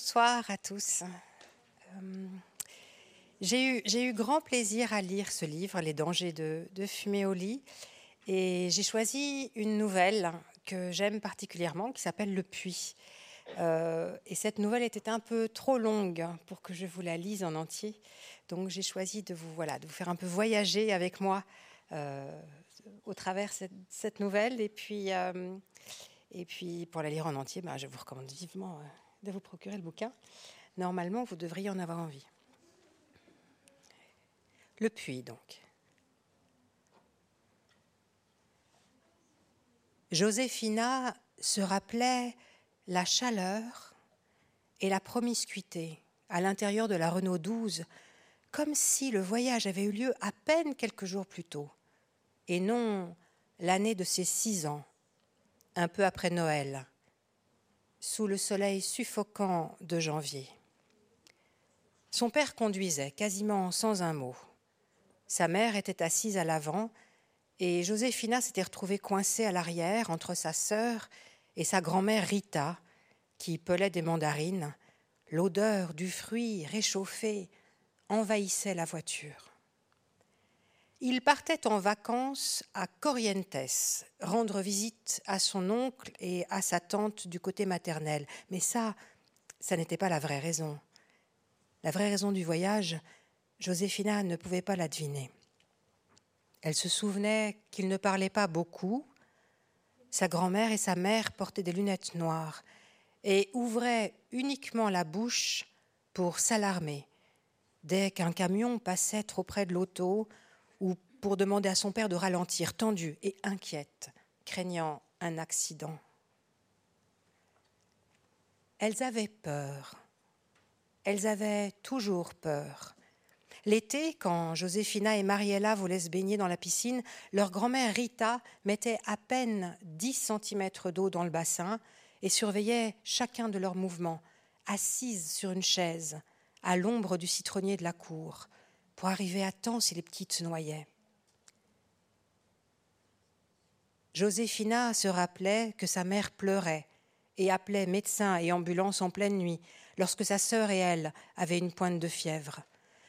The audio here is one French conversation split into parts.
Bonsoir à tous. Euh, j'ai eu, grand plaisir à lire ce livre, Les dangers de, fumer au lit, et j'ai choisi une nouvelle que j'aime particulièrement qui s'appelle Le Puits. Euh, et cette nouvelle était un peu trop longue pour que je vous la lise en entier. Donc j'ai choisi de vous, voilà, de vous faire un peu voyager avec moi euh, au travers cette, cette nouvelle. Et puis, pour la lire en entier, ben, je vous recommande vivement de vous procurer le bouquin. Normalement, vous devriez en avoir envie. Le puits, donc. Joséphina se rappelait la chaleur et la promiscuité à l'intérieur de la Renault 12, comme si le voyage avait eu lieu à peine quelques jours plus tôt, et non l'année de ses six ans, un peu après Noël, sous le soleil suffocant de janvier. Son père conduisait quasiment sans un mot. Sa mère était assise à l'avant et Joséphina s'était retrouvée coincée à l'arrière entre sa sœur et sa grand-mère Rita, qui pelait des mandarines. L'odeur du fruit réchauffé envahissait la voiture. Il partait en vacances à Corrientes, rendre visite à son oncle et à sa tante du côté maternel. Mais ça, ça n'était pas la vraie raison. La vraie raison du voyage, Joséphina ne pouvait pas la deviner. Elle se souvenait qu'il ne parlait pas beaucoup. Sa grand-mère et sa mère portaient des lunettes noires et ouvraient uniquement la bouche pour s'alarmer dès qu'un camion passait trop près de l'auto pour demander à son père de ralentir, tendue et inquiète, craignant un accident. Elles avaient peur. Elles avaient toujours peur. L'été, quand Joséphina et Mariella voulaient se baigner dans la piscine, leur grand-mère Rita mettait à peine 10 cm d'eau dans le bassin et surveillait chacun de leurs mouvements, assise sur une chaise, à l'ombre du citronnier de la cour, pour arriver à temps si les petites noyaient. Joséphina se rappelait que sa mère pleurait et appelait médecin et ambulance en pleine nuit lorsque sa sœur et elle avaient une pointe de fièvre,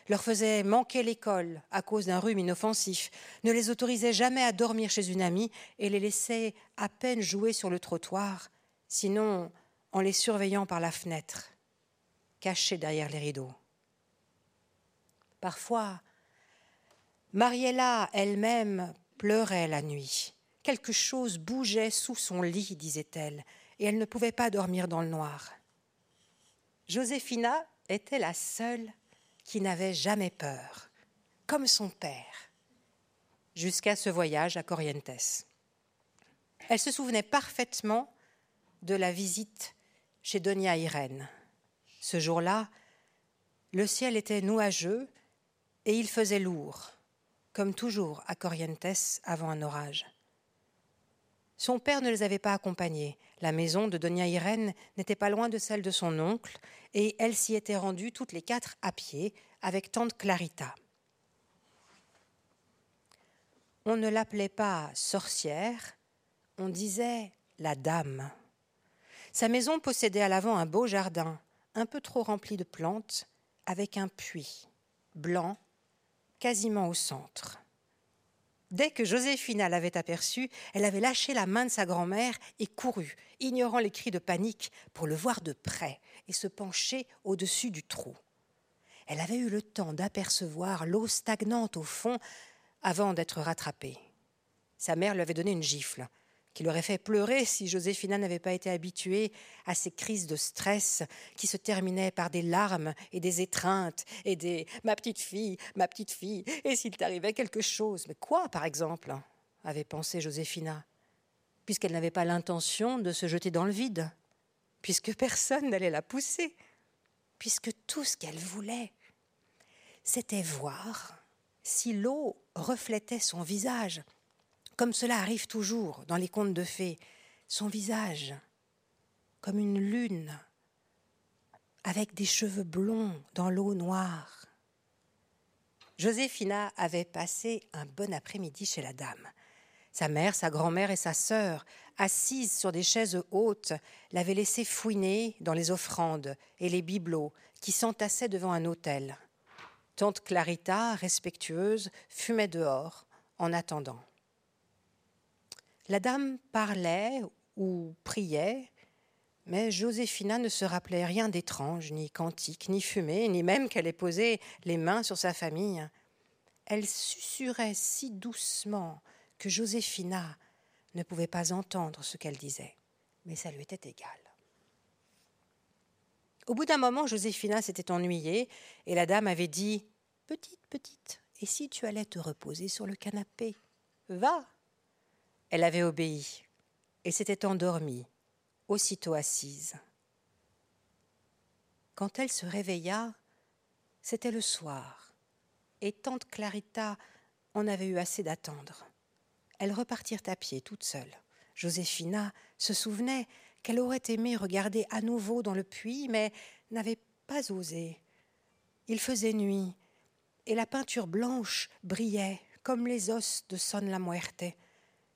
leur faisait manquer l'école à cause d'un rhume inoffensif, ne les autorisait jamais à dormir chez une amie et les laissait à peine jouer sur le trottoir, sinon en les surveillant par la fenêtre, cachés derrière les rideaux. Parfois, Mariella elle-même pleurait la nuit. Quelque chose bougeait sous son lit, disait-elle, et elle ne pouvait pas dormir dans le noir. Joséphina était la seule qui n'avait jamais peur, comme son père, jusqu'à ce voyage à Corrientes. Elle se souvenait parfaitement de la visite chez Donia Irène. Ce jour-là, le ciel était nuageux et il faisait lourd, comme toujours à Corrientes avant un orage. Son père ne les avait pas accompagnés. La maison de Donia Irène n'était pas loin de celle de son oncle, et elle s'y était rendue toutes les quatre à pied avec tante Clarita. On ne l'appelait pas sorcière, on disait la dame. Sa maison possédait à l'avant un beau jardin, un peu trop rempli de plantes, avec un puits, blanc, quasiment au centre. Dès que Joséphina l'avait aperçu, elle avait lâché la main de sa grand-mère et couru, ignorant les cris de panique, pour le voir de près et se pencher au-dessus du trou. Elle avait eu le temps d'apercevoir l'eau stagnante au fond avant d'être rattrapée. Sa mère lui avait donné une gifle qui l'aurait fait pleurer si Joséphina n'avait pas été habituée à ces crises de stress qui se terminaient par des larmes et des étreintes et des ma petite fille, ma petite fille, et s'il t'arrivait quelque chose. Mais quoi, par exemple avait pensé Joséphina, puisqu'elle n'avait pas l'intention de se jeter dans le vide, puisque personne n'allait la pousser, puisque tout ce qu'elle voulait, c'était voir si l'eau reflétait son visage comme cela arrive toujours dans les contes de fées, son visage, comme une lune, avec des cheveux blonds dans l'eau noire. Joséphina avait passé un bon après-midi chez la dame. Sa mère, sa grand-mère et sa sœur assises sur des chaises hautes, l'avaient laissé fouiner dans les offrandes et les bibelots qui s'entassaient devant un autel. Tante Clarita, respectueuse, fumait dehors en attendant. La dame parlait ou priait, mais Joséphina ne se rappelait rien d'étrange, ni cantique, ni fumée, ni même qu'elle ait posé les mains sur sa famille. Elle susurrait si doucement que Joséphina ne pouvait pas entendre ce qu'elle disait, mais ça lui était égal. Au bout d'un moment, Joséphina s'était ennuyée et la dame avait dit Petite, petite, et si tu allais te reposer sur le canapé? Va Elle avait obéi et s'était endormie, aussitôt assise. Quand elle se réveilla, c'était le soir, et tante Clarita en avait eu assez d'attendre. Elles repartirent à pied, toutes seules. Joséphina se souvenait qu'elle aurait aimé regarder à nouveau dans le puits, mais n'avait pas osé. Il faisait nuit, et la peinture blanche brillait comme les os de Son la Muerte.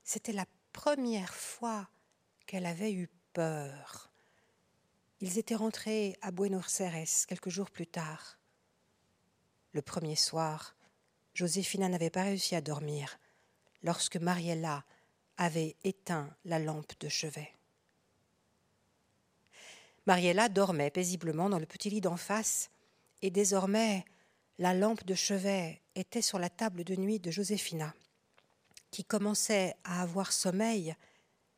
C'était la première fois qu'elle avait eu peur. Ils étaient rentrés à Buenos Aires quelques jours plus tard. Le premier soir, Joséphina n'avait pas réussi à dormir lorsque Mariella avait éteint la lampe de chevet. Mariella dormait paisiblement dans le petit lit d'en face, et désormais la lampe de chevet était sur la table de nuit de Joséphina, qui commençait à avoir sommeil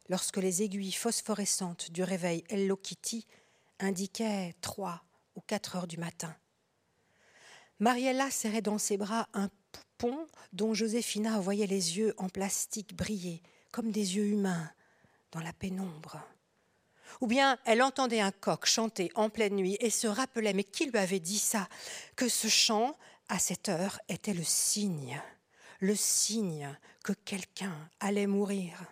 lorsque les aiguilles phosphorescentes du réveil Hello Kitty indiquaient trois ou quatre heures du matin. Mariella serrait dans ses bras un pont dont Joséphina voyait les yeux en plastique briller comme des yeux humains dans la pénombre. Ou bien elle entendait un coq chanter en pleine nuit et se rappelait, mais qui lui avait dit ça, que ce chant, à cette heure, était le signe, le signe que quelqu'un allait mourir.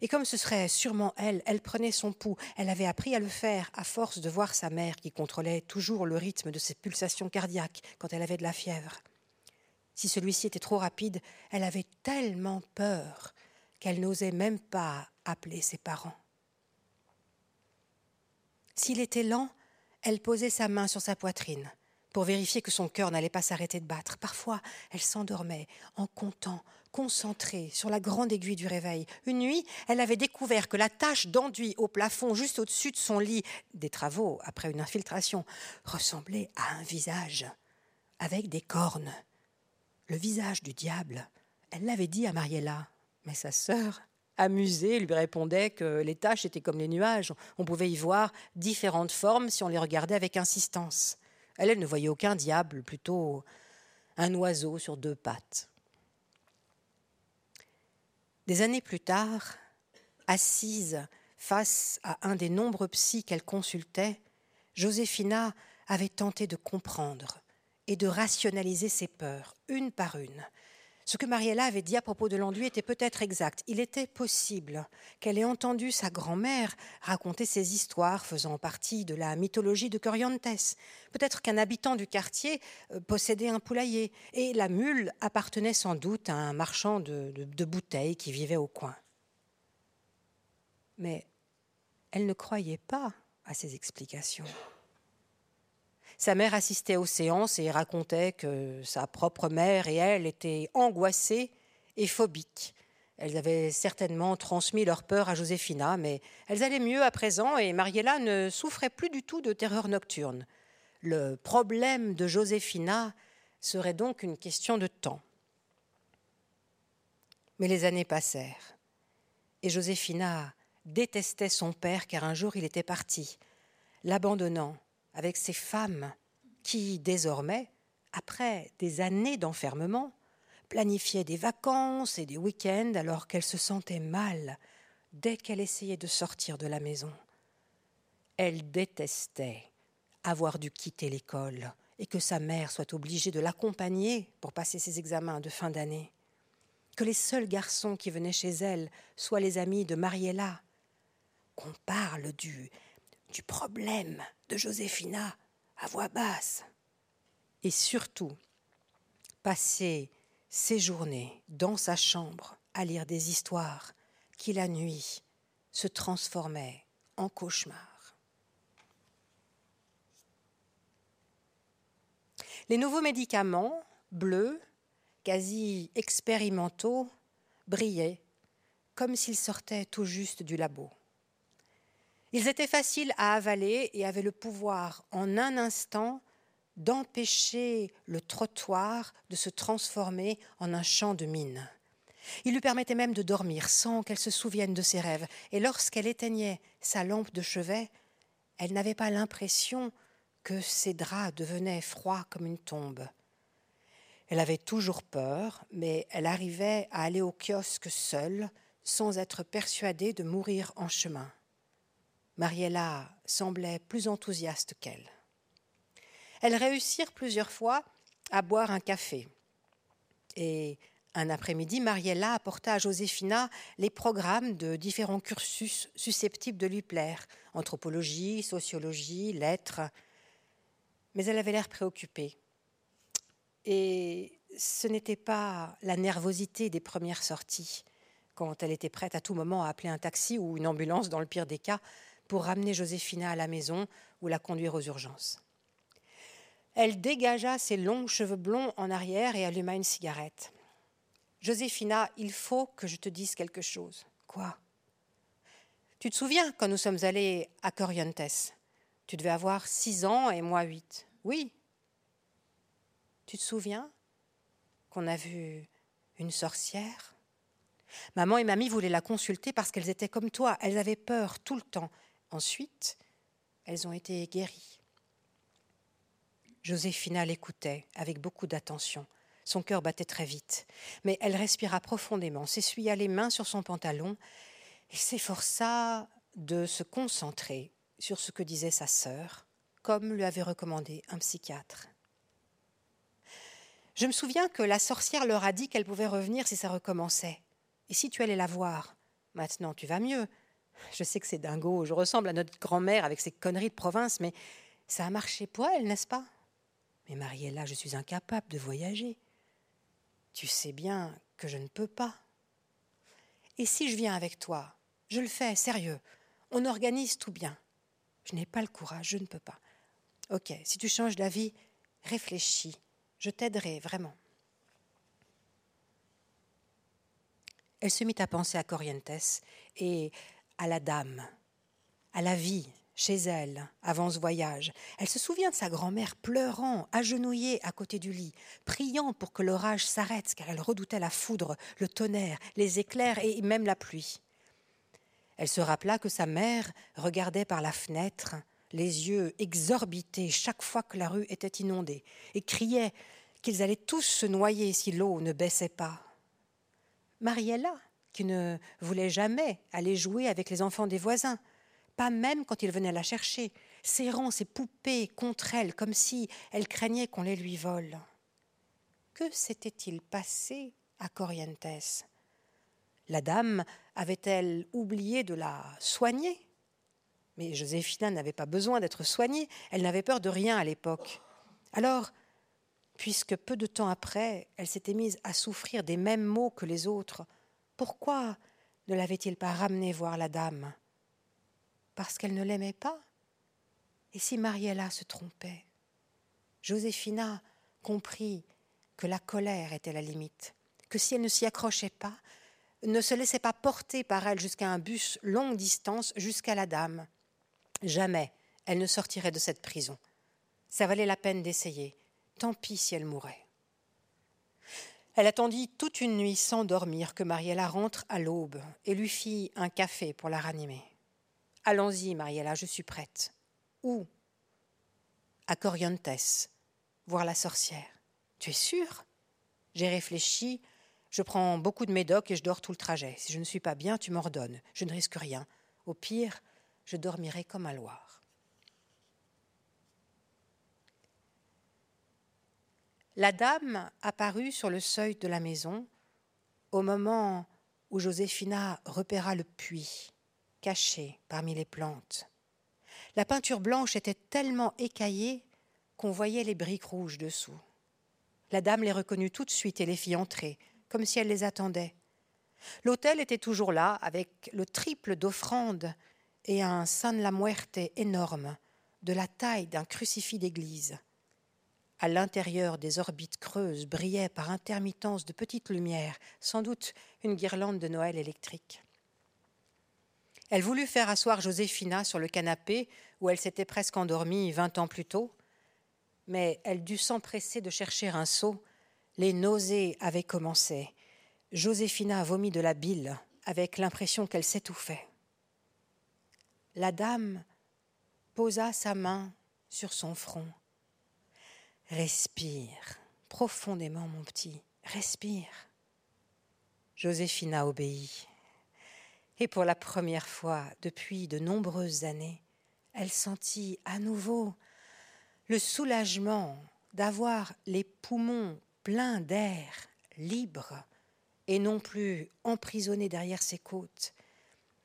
Et comme ce serait sûrement elle, elle prenait son pouls. Elle avait appris à le faire à force de voir sa mère qui contrôlait toujours le rythme de ses pulsations cardiaques quand elle avait de la fièvre. Si celui-ci était trop rapide, elle avait tellement peur qu'elle n'osait même pas appeler ses parents. S'il était lent, elle posait sa main sur sa poitrine pour vérifier que son cœur n'allait pas s'arrêter de battre. Parfois, elle s'endormait en comptant, concentrée sur la grande aiguille du réveil. Une nuit, elle avait découvert que la tache d'enduit au plafond juste au-dessus de son lit, des travaux après une infiltration, ressemblait à un visage avec des cornes le visage du diable. Elle l'avait dit à Mariella, mais sa sœur, amusée, lui répondait que les taches étaient comme les nuages, on pouvait y voir différentes formes si on les regardait avec insistance. Elle, elle ne voyait aucun diable, plutôt un oiseau sur deux pattes. Des années plus tard, assise face à un des nombreux psys qu'elle consultait, Joséphina avait tenté de comprendre et de rationaliser ses peurs, une par une. Ce que Mariella avait dit à propos de l'enduit était peut-être exact. Il était possible qu'elle ait entendu sa grand-mère raconter ces histoires faisant partie de la mythologie de Corrientes. Peut-être qu'un habitant du quartier euh, possédait un poulailler et la mule appartenait sans doute à un marchand de bouteilles qui vivait au coin. Mais elle ne croyait pas à ces explications. Sa mère assistait aux séances et racontait que sa propre mère et elle étaient angoissées et phobiques. Elles avaient certainement transmis leur peur à Joséphina, mais elles allaient mieux à présent et Mariella ne souffrait plus du tout de terreur nocturne. Le problème de Joséphina serait donc une question de temps. Mais les années passèrent et Joséphina détestait son père car un jour il était parti, l'abandonnant avec ces femmes qui, désormais, après des années d'enfermement, planifiaient des vacances et des week-ends alors qu'elle se sentait mal dès qu'elle essayait de sortir de la maison. Elle détestait avoir dû quitter l'école et que sa mère soit obligée de l'accompagner pour passer ses examens de fin d'année. Que les seuls garçons qui venaient chez elle soient les amis de Mariella. Qu'on parle du du problème de Joséphina à voix basse. Et surtout, passer ses journées dans sa chambre à lire des histoires qui la nuit se transformait en cauchemar. Les nouveaux médicaments, bleus, quasi expérimentaux, brillaient comme s'ils sortaient tout juste du labo. Ils étaient faciles à avaler et avaient le pouvoir, en un instant, d'empêcher le trottoir de se transformer en un champ de mines. Il lui permettait même de dormir sans qu'elle se souvienne de ses rêves, et lorsqu'elle éteignait sa lampe de chevet, elle n'avait pas l'impression que ses draps devenaient froids comme une tombe. Elle avait toujours peur, mais elle arrivait à aller au kiosque seule, sans être persuadée de mourir en chemin. Mariella semblait plus enthousiaste qu'elle. Elles réussirent plusieurs fois à boire un café. Et un après-midi, Mariella apporta à Joséphina les programmes de différents cursus susceptibles de lui plaire anthropologie, sociologie, lettres. Mais elle avait l'air préoccupée. Et ce n'était pas la nervosité des premières sorties, quand elle était prête à tout moment à appeler un taxi ou une ambulance, dans le pire des cas, pour ramener Joséphina à la maison ou la conduire aux urgences. Elle dégagea ses longs cheveux blonds en arrière et alluma une cigarette. Joséphina, il faut que je te dise quelque chose. Quoi? Tu te souviens quand nous sommes allés à Corrientes? Tu devais avoir six ans et moi huit. Oui. Tu te souviens qu'on a vu une sorcière? Maman et mamie voulaient la consulter parce qu'elles étaient comme toi, elles avaient peur tout le temps. Ensuite, elles ont été guéries. Joséphina l'écoutait avec beaucoup d'attention. Son cœur battait très vite, mais elle respira profondément, s'essuya les mains sur son pantalon et s'efforça de se concentrer sur ce que disait sa sœur, comme lui avait recommandé un psychiatre. Je me souviens que la sorcière leur a dit qu'elle pouvait revenir si ça recommençait. Et si tu allais la voir Maintenant, tu vas mieux. Je sais que c'est dingo, je ressemble à notre grand-mère avec ses conneries de province, mais ça a marché pour elle, n'est-ce pas? Mais Mariella, je suis incapable de voyager. Tu sais bien que je ne peux pas. Et si je viens avec toi Je le fais, sérieux. On organise tout bien. Je n'ai pas le courage, je ne peux pas. Ok, si tu changes d'avis, réfléchis. Je t'aiderai vraiment. Elle se mit à penser à Corrientes et à la dame, à la vie chez elle avant ce voyage. Elle se souvient de sa grand-mère pleurant, agenouillée à côté du lit, priant pour que l'orage s'arrête car elle redoutait la foudre, le tonnerre, les éclairs et même la pluie. Elle se rappela que sa mère regardait par la fenêtre, les yeux exorbités chaque fois que la rue était inondée, et criait qu'ils allaient tous se noyer si l'eau ne baissait pas. Mariella, qui ne voulait jamais aller jouer avec les enfants des voisins, pas même quand il venait la chercher, serrant ses poupées contre elle comme si elle craignait qu'on les lui vole. Que s'était-il passé à Corrientes? La dame avait-elle oublié de la soigner? Mais Joséphina n'avait pas besoin d'être soignée, elle n'avait peur de rien à l'époque. Alors, puisque peu de temps après, elle s'était mise à souffrir des mêmes maux que les autres, pourquoi ne l'avait-il pas ramenée voir la dame? Parce qu'elle ne l'aimait pas? Et si Mariella se trompait? Joséphina comprit que la colère était la limite, que si elle ne s'y accrochait pas, ne se laissait pas porter par elle jusqu'à un bus longue distance jusqu'à la dame, jamais elle ne sortirait de cette prison. Ça valait la peine d'essayer. Tant pis si elle mourait. Elle attendit toute une nuit sans dormir que Mariella rentre à l'aube et lui fit un café pour la ranimer. Allons-y, Mariella, je suis prête. Où? À Corrientes, voir la sorcière. Tu es sûre? J'ai réfléchi. Je prends beaucoup de médocs et je dors tout le trajet. Si je ne suis pas bien, tu m'ordonnes. Je ne risque rien. Au pire, je dormirai comme un Loire. La dame apparut sur le seuil de la maison au moment où Joséphina repéra le puits, caché parmi les plantes. La peinture blanche était tellement écaillée qu'on voyait les briques rouges dessous. La dame les reconnut tout de suite et les fit entrer, comme si elle les attendait. L'autel était toujours là, avec le triple d'offrandes et un San la Muerte énorme, de la taille d'un crucifix d'église. À l'intérieur des orbites creuses brillaient par intermittence de petites lumières, sans doute une guirlande de Noël électrique. Elle voulut faire asseoir Joséphina sur le canapé où elle s'était presque endormie vingt ans plus tôt, mais elle dut s'empresser de chercher un seau. Les nausées avaient commencé. Joséphina vomit de la bile avec l'impression qu'elle s'étouffait. La dame posa sa main sur son front. Respire profondément, mon petit, respire. Joséphina obéit. Et pour la première fois depuis de nombreuses années, elle sentit à nouveau le soulagement d'avoir les poumons pleins d'air, libres, et non plus emprisonnés derrière ses côtes.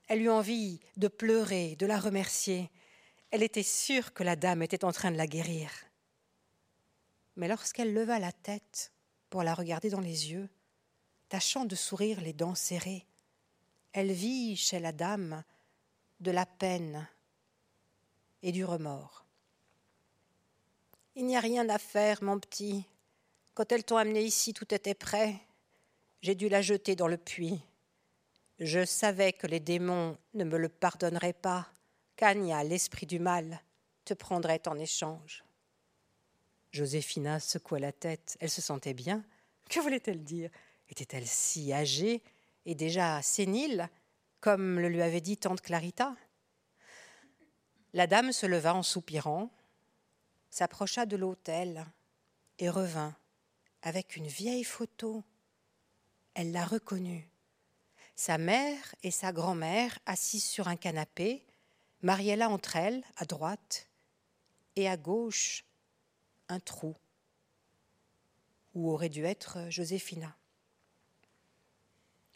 Elle eut envie de pleurer, de la remercier. Elle était sûre que la dame était en train de la guérir. Mais lorsqu'elle leva la tête pour la regarder dans les yeux, tâchant de sourire les dents serrées, elle vit chez la dame de la peine et du remords. Il n'y a rien à faire, mon petit. Quand elles t'ont amené ici, tout était prêt. J'ai dû la jeter dans le puits. Je savais que les démons ne me le pardonneraient pas, qu'Agna, l'esprit du mal, te prendrait en échange. Joséphina secoua la tête. Elle se sentait bien. Que voulait-elle dire? Était-elle si âgée et déjà sénile, comme le lui avait dit tante Clarita? La dame se leva en soupirant, s'approcha de l'autel et revint avec une vieille photo. Elle la reconnut. Sa mère et sa grand-mère assises sur un canapé, Mariella entre elles, à droite, et à gauche, un trou, où aurait dû être Joséphina.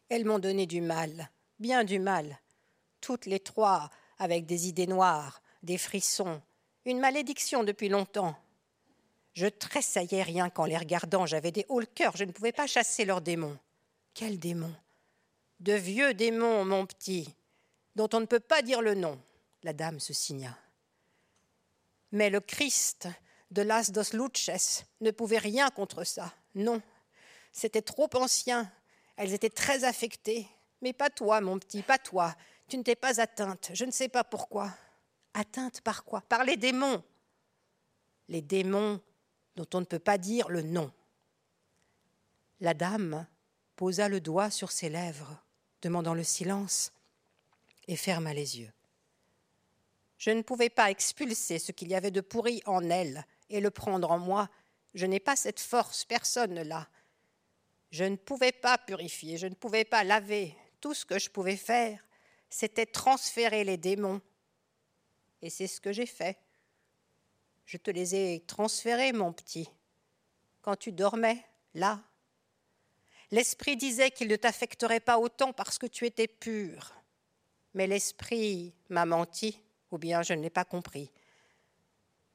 Elles m'ont donné du mal, bien du mal, toutes les trois, avec des idées noires, des frissons, une malédiction depuis longtemps. Je tressaillais rien qu'en les regardant, j'avais des hauts le cœur, je ne pouvais pas chasser leurs démons. Quels démons? De vieux démons, mon petit, dont on ne peut pas dire le nom. La dame se signa. Mais le Christ de Las dos Luches ne pouvait rien contre ça. Non, c'était trop ancien. Elles étaient très affectées. Mais pas toi, mon petit, pas toi. Tu ne t'es pas atteinte. Je ne sais pas pourquoi. Atteinte par quoi? Par les démons. Les démons dont on ne peut pas dire le nom. La dame posa le doigt sur ses lèvres, demandant le silence, et ferma les yeux. Je ne pouvais pas expulser ce qu'il y avait de pourri en elle et le prendre en moi. Je n'ai pas cette force, personne ne l'a. Je ne pouvais pas purifier, je ne pouvais pas laver. Tout ce que je pouvais faire, c'était transférer les démons et c'est ce que j'ai fait. Je te les ai transférés, mon petit, quand tu dormais, là. L'esprit disait qu'il ne t'affecterait pas autant parce que tu étais pur. Mais l'esprit m'a menti, ou bien je ne l'ai pas compris.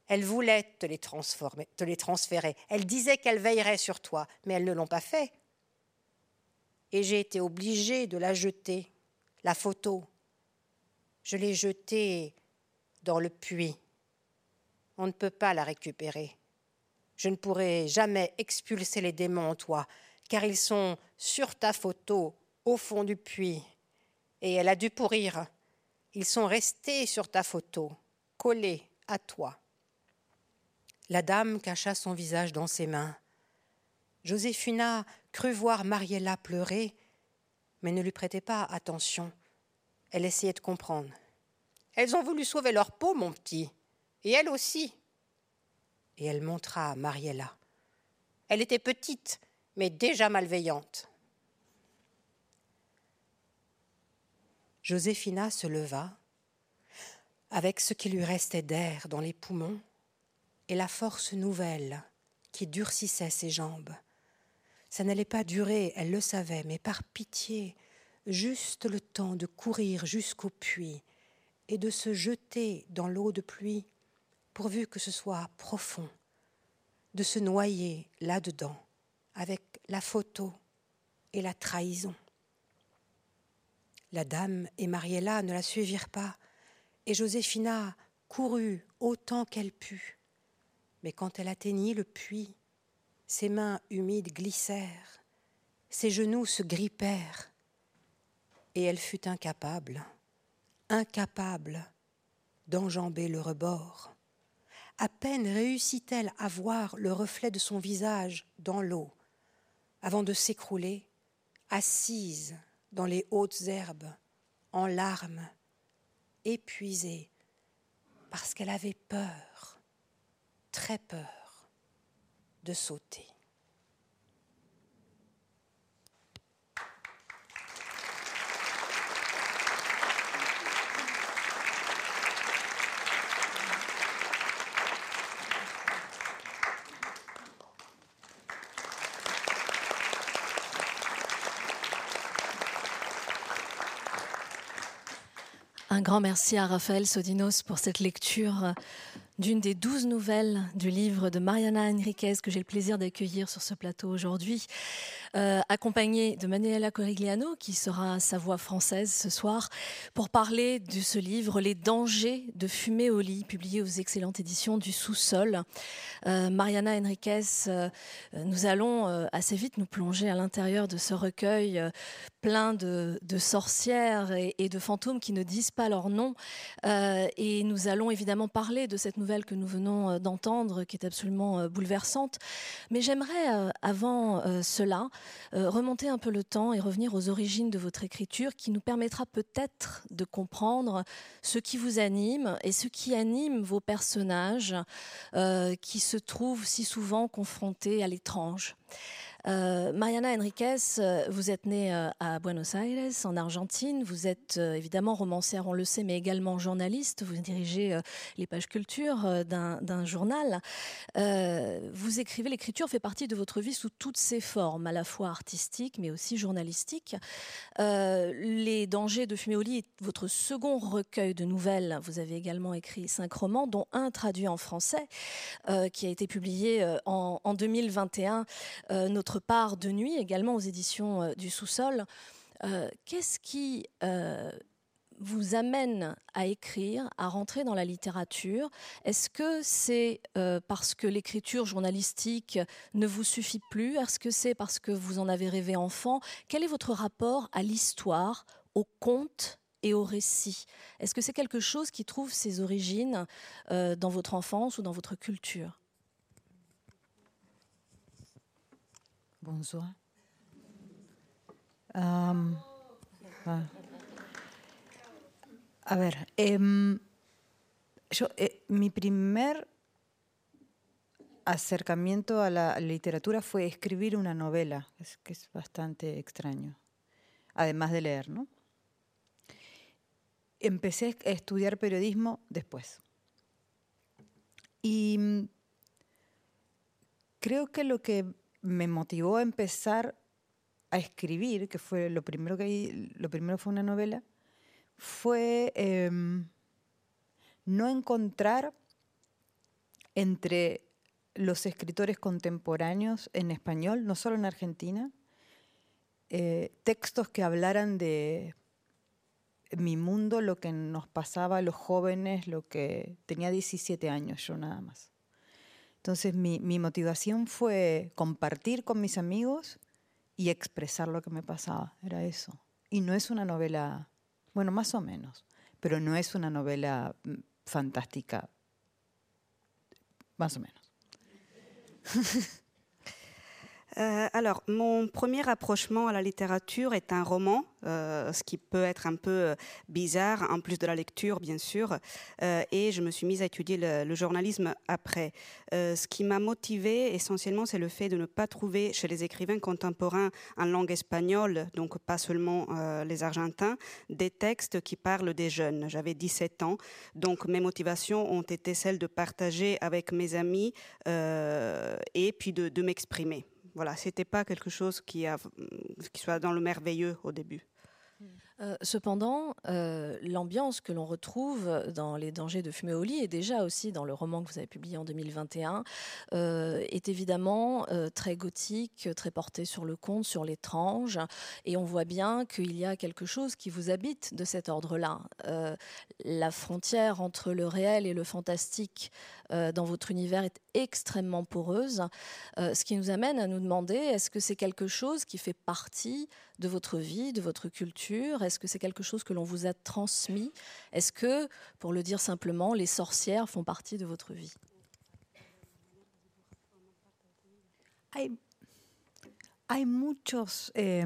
Elle voulait te les, transférer. Elle disait qu'elle veillerait sur toi, mais elles ne l'ont pas fait. Et j'ai été obligée de la jeter, la photo. Je l'ai jetée dans le puits. On ne peut pas la récupérer. Je ne pourrai jamais expulser les démons en toi, car ils sont sur ta photo, au fond du puits. Et elle a dû pourrir. Ils sont restés sur ta photo, collés à toi. La dame cacha son visage dans ses mains. Joséphina crut voir Mariella pleurer, mais ne lui prêtait pas attention. Elle essayait de comprendre. Elles ont voulu sauver leur peau, mon petit, et elle aussi. Et elle montra à Mariella. Elle était petite, mais déjà malveillante. Joséphina se leva, avec ce qui lui restait d'air dans les poumons et la force nouvelle qui durcissait ses jambes. Ça n'allait pas durer, elle le savait, mais par pitié, juste le temps de courir jusqu'au puits et de se jeter dans l'eau de pluie, pourvu que ce soit profond, de se noyer là-dedans avec la photo et la trahison. La dame et Mariella ne la suivirent pas, et Joséphina courut autant qu'elle put. Mais quand elle atteignit le puits, ses mains humides glissèrent, ses genoux se grippèrent, et elle fut incapable, incapable d'enjamber le rebord. À peine réussit-elle à voir le reflet de son visage dans l'eau, avant de s'écrouler, assise dans les hautes herbes, en larmes, épuisée, parce qu'elle avait peur, très peur, de sauter. Un grand merci à Raphaël Sodinos pour cette lecture d'une des douze nouvelles du livre de Mariana Enriquez que j'ai le plaisir d'accueillir sur ce plateau aujourd'hui, euh, accompagnée de Manuela Corigliano, qui sera sa voix française ce soir, pour parler de ce livre Les dangers de fumer au lit, publié aux excellentes éditions du Sous-sol. Euh, Mariana Enriquez, euh, nous allons assez vite nous plonger à l'intérieur de ce recueil plein de, sorcières et, de fantômes qui ne disent pas leur nom. et nous allons évidemment parler de cette nouvelle que nous venons euh, d'entendre, qui est absolument euh, bouleversante. Mais j'aimerais, euh, avant cela, remonter un peu le temps et revenir aux origines de votre écriture, qui nous permettra peut-être de comprendre ce qui vous anime et ce qui anime vos personnages qui se trouvent si souvent confrontés à l'étrange. Euh, Mariana Enriquez, euh, vous êtes née euh, à Buenos Aires, en Argentine. Vous êtes évidemment romancière, on le sait, mais également journaliste. Vous dirigez les pages culture d'un journal. vous écrivez, l'écriture fait partie de votre vie sous toutes ses formes, à la fois artistiques, mais aussi journalistiques. les dangers de fumer au lit est votre second recueil de nouvelles. Vous avez également écrit cinq romans, dont un traduit en français, qui a été publié en, en 2021. notre part de nuit, également aux éditions euh, du sous-sol. Euh, qu'est-ce qui euh, vous amène à écrire, à rentrer dans la littérature? Est-ce que c'est parce que l'écriture journalistique ne vous suffit plus? Est-ce que c'est parce que vous en avez rêvé enfant? Quel est votre rapport à l'histoire, au conte et au récit? Est-ce que c'est quelque chose qui trouve ses origines dans votre enfance ou dans votre culture? Bonsoir. Um, a ver, em, yo, eh, mi primer acercamiento a la literatura fue escribir una novela, que es bastante extraño, además de leer, ¿no? Empecé a estudiar periodismo después. Y mm, creo que lo que me motivó a empezar a escribir, que fue lo primero que lo primero fue una novela, fue em, no encontrar entre los escritores contemporáneos en español, no solo en Argentina, eh, textos que hablaran de mi mundo, lo que nos pasaba a los jóvenes, lo que tenía 17 años yo nada más. Entonces mi, motivación fue compartir con mis amigos y expresar lo que me pasaba, era eso. Y no es una novela, bueno, más o menos, pero no es una novela mm, fantástica, más o menos. Euh, alors, mon premier approchement à la littérature est un roman, euh, ce qui peut être un peu euh, bizarre, en plus de la lecture, bien sûr. et je me suis mise à étudier le, journalisme après. ce qui m'a motivée essentiellement, c'est le fait de ne pas trouver chez les écrivains contemporains en langue espagnole, donc pas seulement les Argentins, des textes qui parlent des jeunes. J'avais 17 ans, donc mes motivations ont été celles de partager avec mes amis et puis de m'exprimer. Voilà, c'était pas quelque chose qui, soit dans le merveilleux au début. Euh, cependant, euh, l'ambiance que l'on retrouve dans Les dangers de fumer au lit et déjà aussi dans le roman que vous avez publié en 2021 euh, est évidemment très gothique, très porté sur le conte, sur l'étrange. Et on voit bien qu'il y a quelque chose qui vous habite de cet ordre-là. la frontière entre le réel et le fantastique dans votre univers est extrêmement poreuse. ce qui nous amène à nous demander est-ce que c'est quelque chose qui fait partie de votre vie, de votre culture? Est-ce que c'est quelque chose que l'on vous a transmis? Est-ce que, pour le dire simplement, les sorcières font partie de votre vie? Hay, hay muchos eh,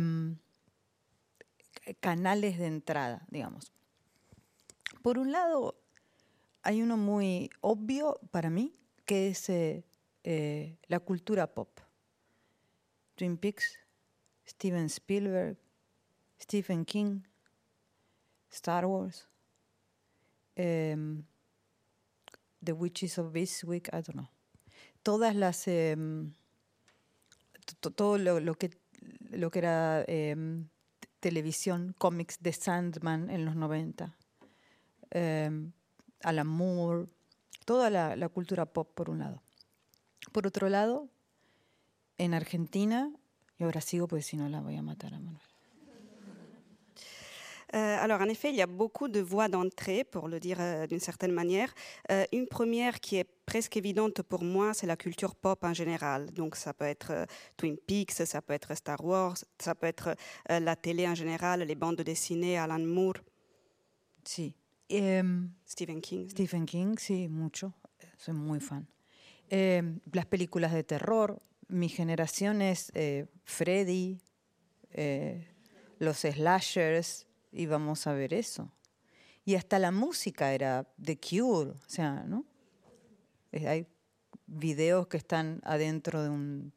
canales de entrada, digamos. Por un lado, hay uno muy obvio para mí, que es eh, eh, la cultura pop. Twin Peaks, Steven Spielberg, Stephen King, Star Wars, um, The Witches of Week, I don't know. Todas las. Um, todo lo, lo, que, lo que era um, televisión, cómics de Sandman en los 90, Alan Moore, toda la, la cultura pop por un lado. Por otro lado, en Argentina Et ahora sigo, porque sinon la voy a matar a Manuel. Euh, alors, en effet, il y a beaucoup de voies d'entrée, pour le dire euh, d'une certaine manière. Euh, une première qui est presque évidente pour moi, c'est la culture pop en général. Donc, ça peut être Twin Peaks, ça peut être Star Wars, ça peut être la télé en général, les bandes dessinées, Alan Moore. Sí. Stephen King. Stephen King, sí, mucho. Soy muy fan. las películas de terror, mi generación es eh, Freddy, eh, los slashers, y vamos a ver eso. Y hasta la música era The Cure, o sea, ¿no? Eh, hay videos que están adentro de un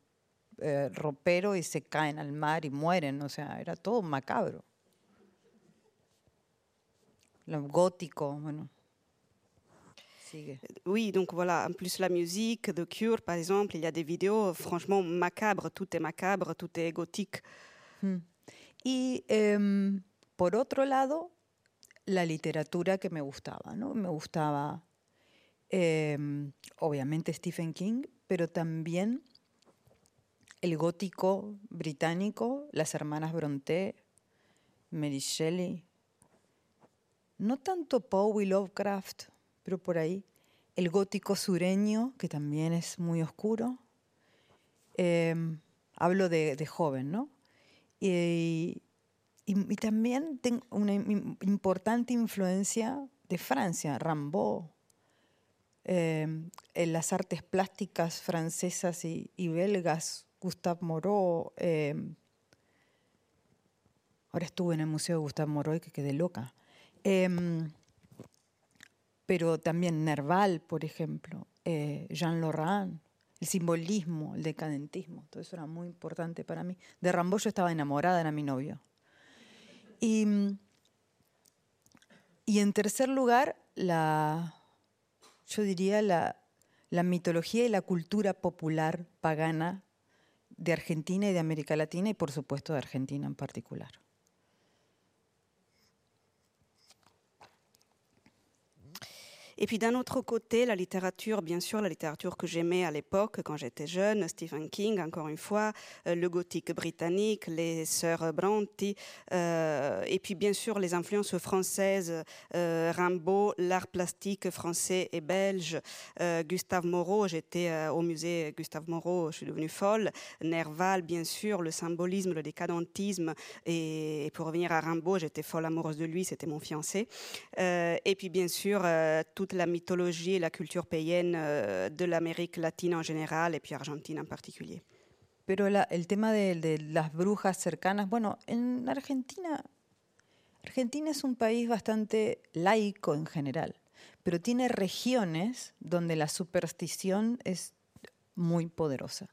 ropero y se caen al mar y mueren, o sea, era todo macabro. Lo gótico, bueno. Oui, donc voilà, en plus la musique, The Cure par exemple, il y a des vidéos franchement macabres, tout est macabre, tout est gothique. Hmm. Y eh, por otro lado, la literatura que me gustaba, ¿no? Me gustaba, eh, obviamente, Stephen King, pero también el gótico británico, las hermanas Brontë, Mary Shelley. No tanto Poe y Lovecraft, pero por ahí. El gótico sureño, que también es muy oscuro. Em, hablo de, joven, ¿no? Y, también tengo una importante influencia de Francia, Rimbaud, em, en las artes plásticas francesas y, belgas, Gustave Moreau. Em, ahora estuve en el Museo de Gustave Moreau y que quedé loca pero también Nerval, por ejemplo, eh, Jean Laurent, el simbolismo, el decadentismo, todo eso era muy importante para mí. De Rambo yo estaba enamorada, era mi novio. Y, y en tercer lugar, la, yo diría la, la mitología y la cultura popular pagana de Argentina y de América Latina y por supuesto de Argentina en particular. Et puis d'un autre côté, la littérature, bien sûr, la littérature que j'aimais à l'époque, quand j'étais jeune, Stephen King, encore une fois, euh, le gothique britannique, les sœurs Brontë, euh, et puis bien sûr les influences françaises, euh, Rimbaud, l'art plastique français et belge, Gustave Moreau, j'étais au musée Gustave Moreau, je suis devenue folle, Nerval, bien sûr, le symbolisme, le décadentisme, et, pour revenir à Rimbaud, j'étais folle amoureuse de lui, c'était mon fiancé, et puis bien sûr, la mythologie et la culture païenne euh, de l'Amérique latine en général et puis Argentine en particulier. Pero el tema de, de, las brujas cercanas, bueno, en Argentina, Argentina es un país bastante laico en general, pero tiene regiones donde la superstición es muy poderosa.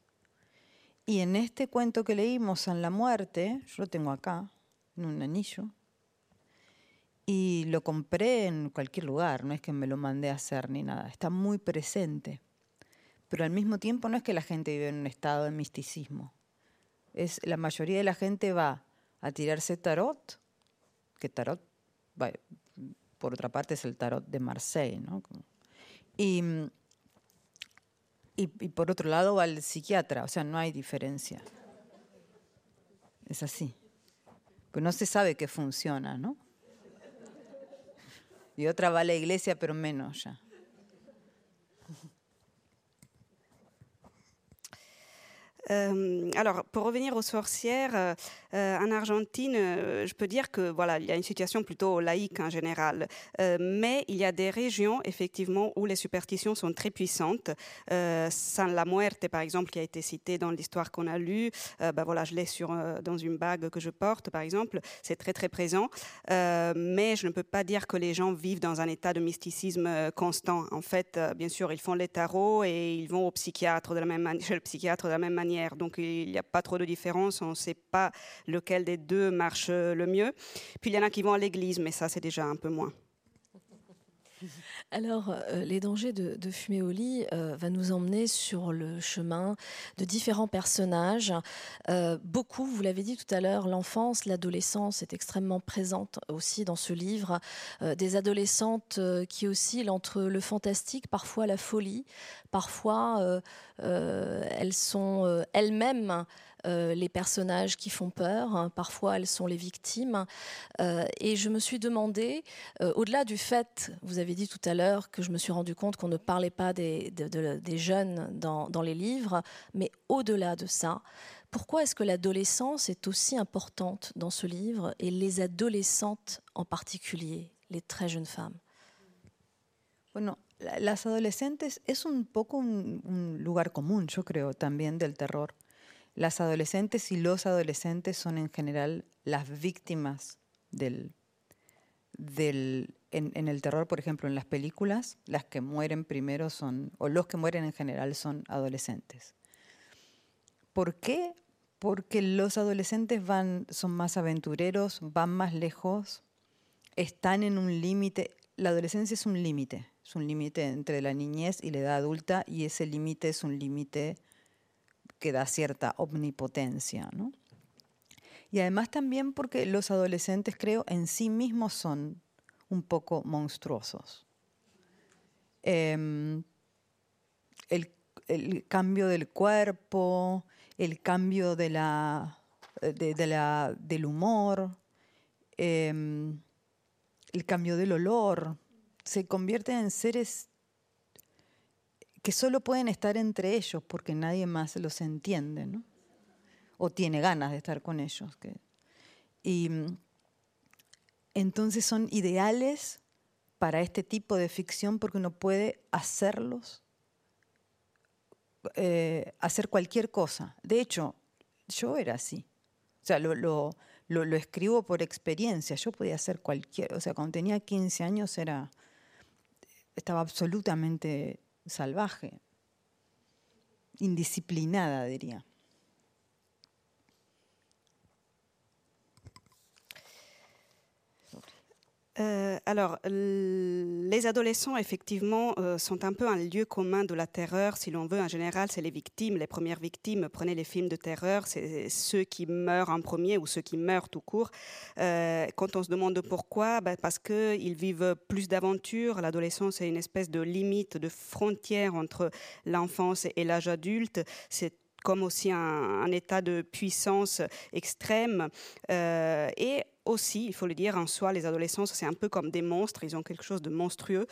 Y en este cuento que leímos, San la Muerte, yo lo tengo acá, en un anillo, y lo compré en cualquier lugar, no es que me lo mandé a hacer ni nada, está muy presente. Pero al mismo tiempo no es que la gente vive en un estado de misticismo. Es, la mayoría de la gente va a tirarse tarot, que tarot, por otra parte, es el tarot de Marseille, ¿no? Y, y, por otro lado va el psiquiatra, o sea, no hay diferencia. Es así. Pues no se sabe que funciona, ¿no? Y otra va a la iglesia, pero menos ya. Euh, alors, pour revenir aux sorcières, euh, euh, en Argentine, je peux dire que voilà, il y a une situation plutôt laïque en général, mais il y a des régions effectivement où les superstitions sont très puissantes. San la Muerte, par exemple, qui a été cité dans l'histoire qu'on a lue, ben voilà, je l'ai sur dans une bague que je porte, par exemple, c'est très très présent. mais je ne peux pas dire que les gens vivent dans un état de mysticisme constant. En fait, bien sûr, ils font les tarots et ils vont au chez le psychiatre de la même manière donc il n'y a pas trop de différence, on ne sait pas lequel des deux marche le mieux. Puis il y en a qui vont à l'église, mais ça c'est déjà un peu moins. Alors, euh, les dangers de, fumer au lit euh, va nous emmener sur le chemin de différents personnages. Euh, beaucoup, vous l'avez dit tout à l'heure, l'enfance, l'adolescence est extrêmement présente aussi dans ce livre. des adolescentes qui oscillent entre le fantastique, parfois la folie, parfois elles sont elles-mêmes euh, les personnages qui font peur, hein, parfois elles sont les victimes. Euh, et je me suis demandé, euh, au-delà du fait, vous avez dit tout à l'heure que je me suis rendu compte qu'on ne parlait pas des, jeunes dans, dans, les livres, mais au-delà de ça, pourquoi est-ce que l'adolescence est aussi importante dans ce livre et les adolescentes en particulier, les très jeunes femmes? Bueno, las adolescentes es un poco un, un lugar común, yo creo, también del terror. Las adolescentes y los adolescentes son en general las víctimas del, del en, el terror, por ejemplo, en las películas, las que mueren primero son, o los que mueren en general son adolescentes. ¿Por qué? Porque los adolescentes van, son más aventureros, van más lejos, están en un límite. La adolescencia es un límite, es un límite entre la niñez y la edad adulta, y ese límite es un límite que da cierta omnipotencia. ¿no? Y además también porque los adolescentes, creo, en sí mismos son un poco monstruosos. Em, el, cambio del cuerpo, el cambio de la, de, la, del humor, em, el cambio del olor, se convierten en seres que solo pueden estar entre ellos porque nadie más los entiende, ¿no? O tiene ganas de estar con ellos. y mm, entonces son ideales para este tipo de ficción porque uno puede hacerlos, eh, hacer cualquier cosa. De hecho, yo era así. O sea, lo, lo, escribo por experiencia. Yo podía hacer cualquier, o sea, cuando tenía 15 años era, estaba absolutamente salvaje, indisciplinada, diría. Euh, alors, les adolescents, effectivement, euh, sont un peu un lieu commun de la terreur, si l'on veut. En général, c'est les victimes, les premières victimes. Prenez les films de terreur, c'est ceux qui meurent en premier ou ceux qui meurent tout court. Euh, quand on se demande pourquoi, ben parce qu'ils vivent plus d'aventures. L'adolescence est une espèce de limite, de frontière entre l'enfance et l'âge adulte. C'est comme aussi un, état de puissance extrême. et aussi, il faut le dire, en soi, les adolescents, c'est un peu comme des monstres, ils ont quelque chose de monstrueux.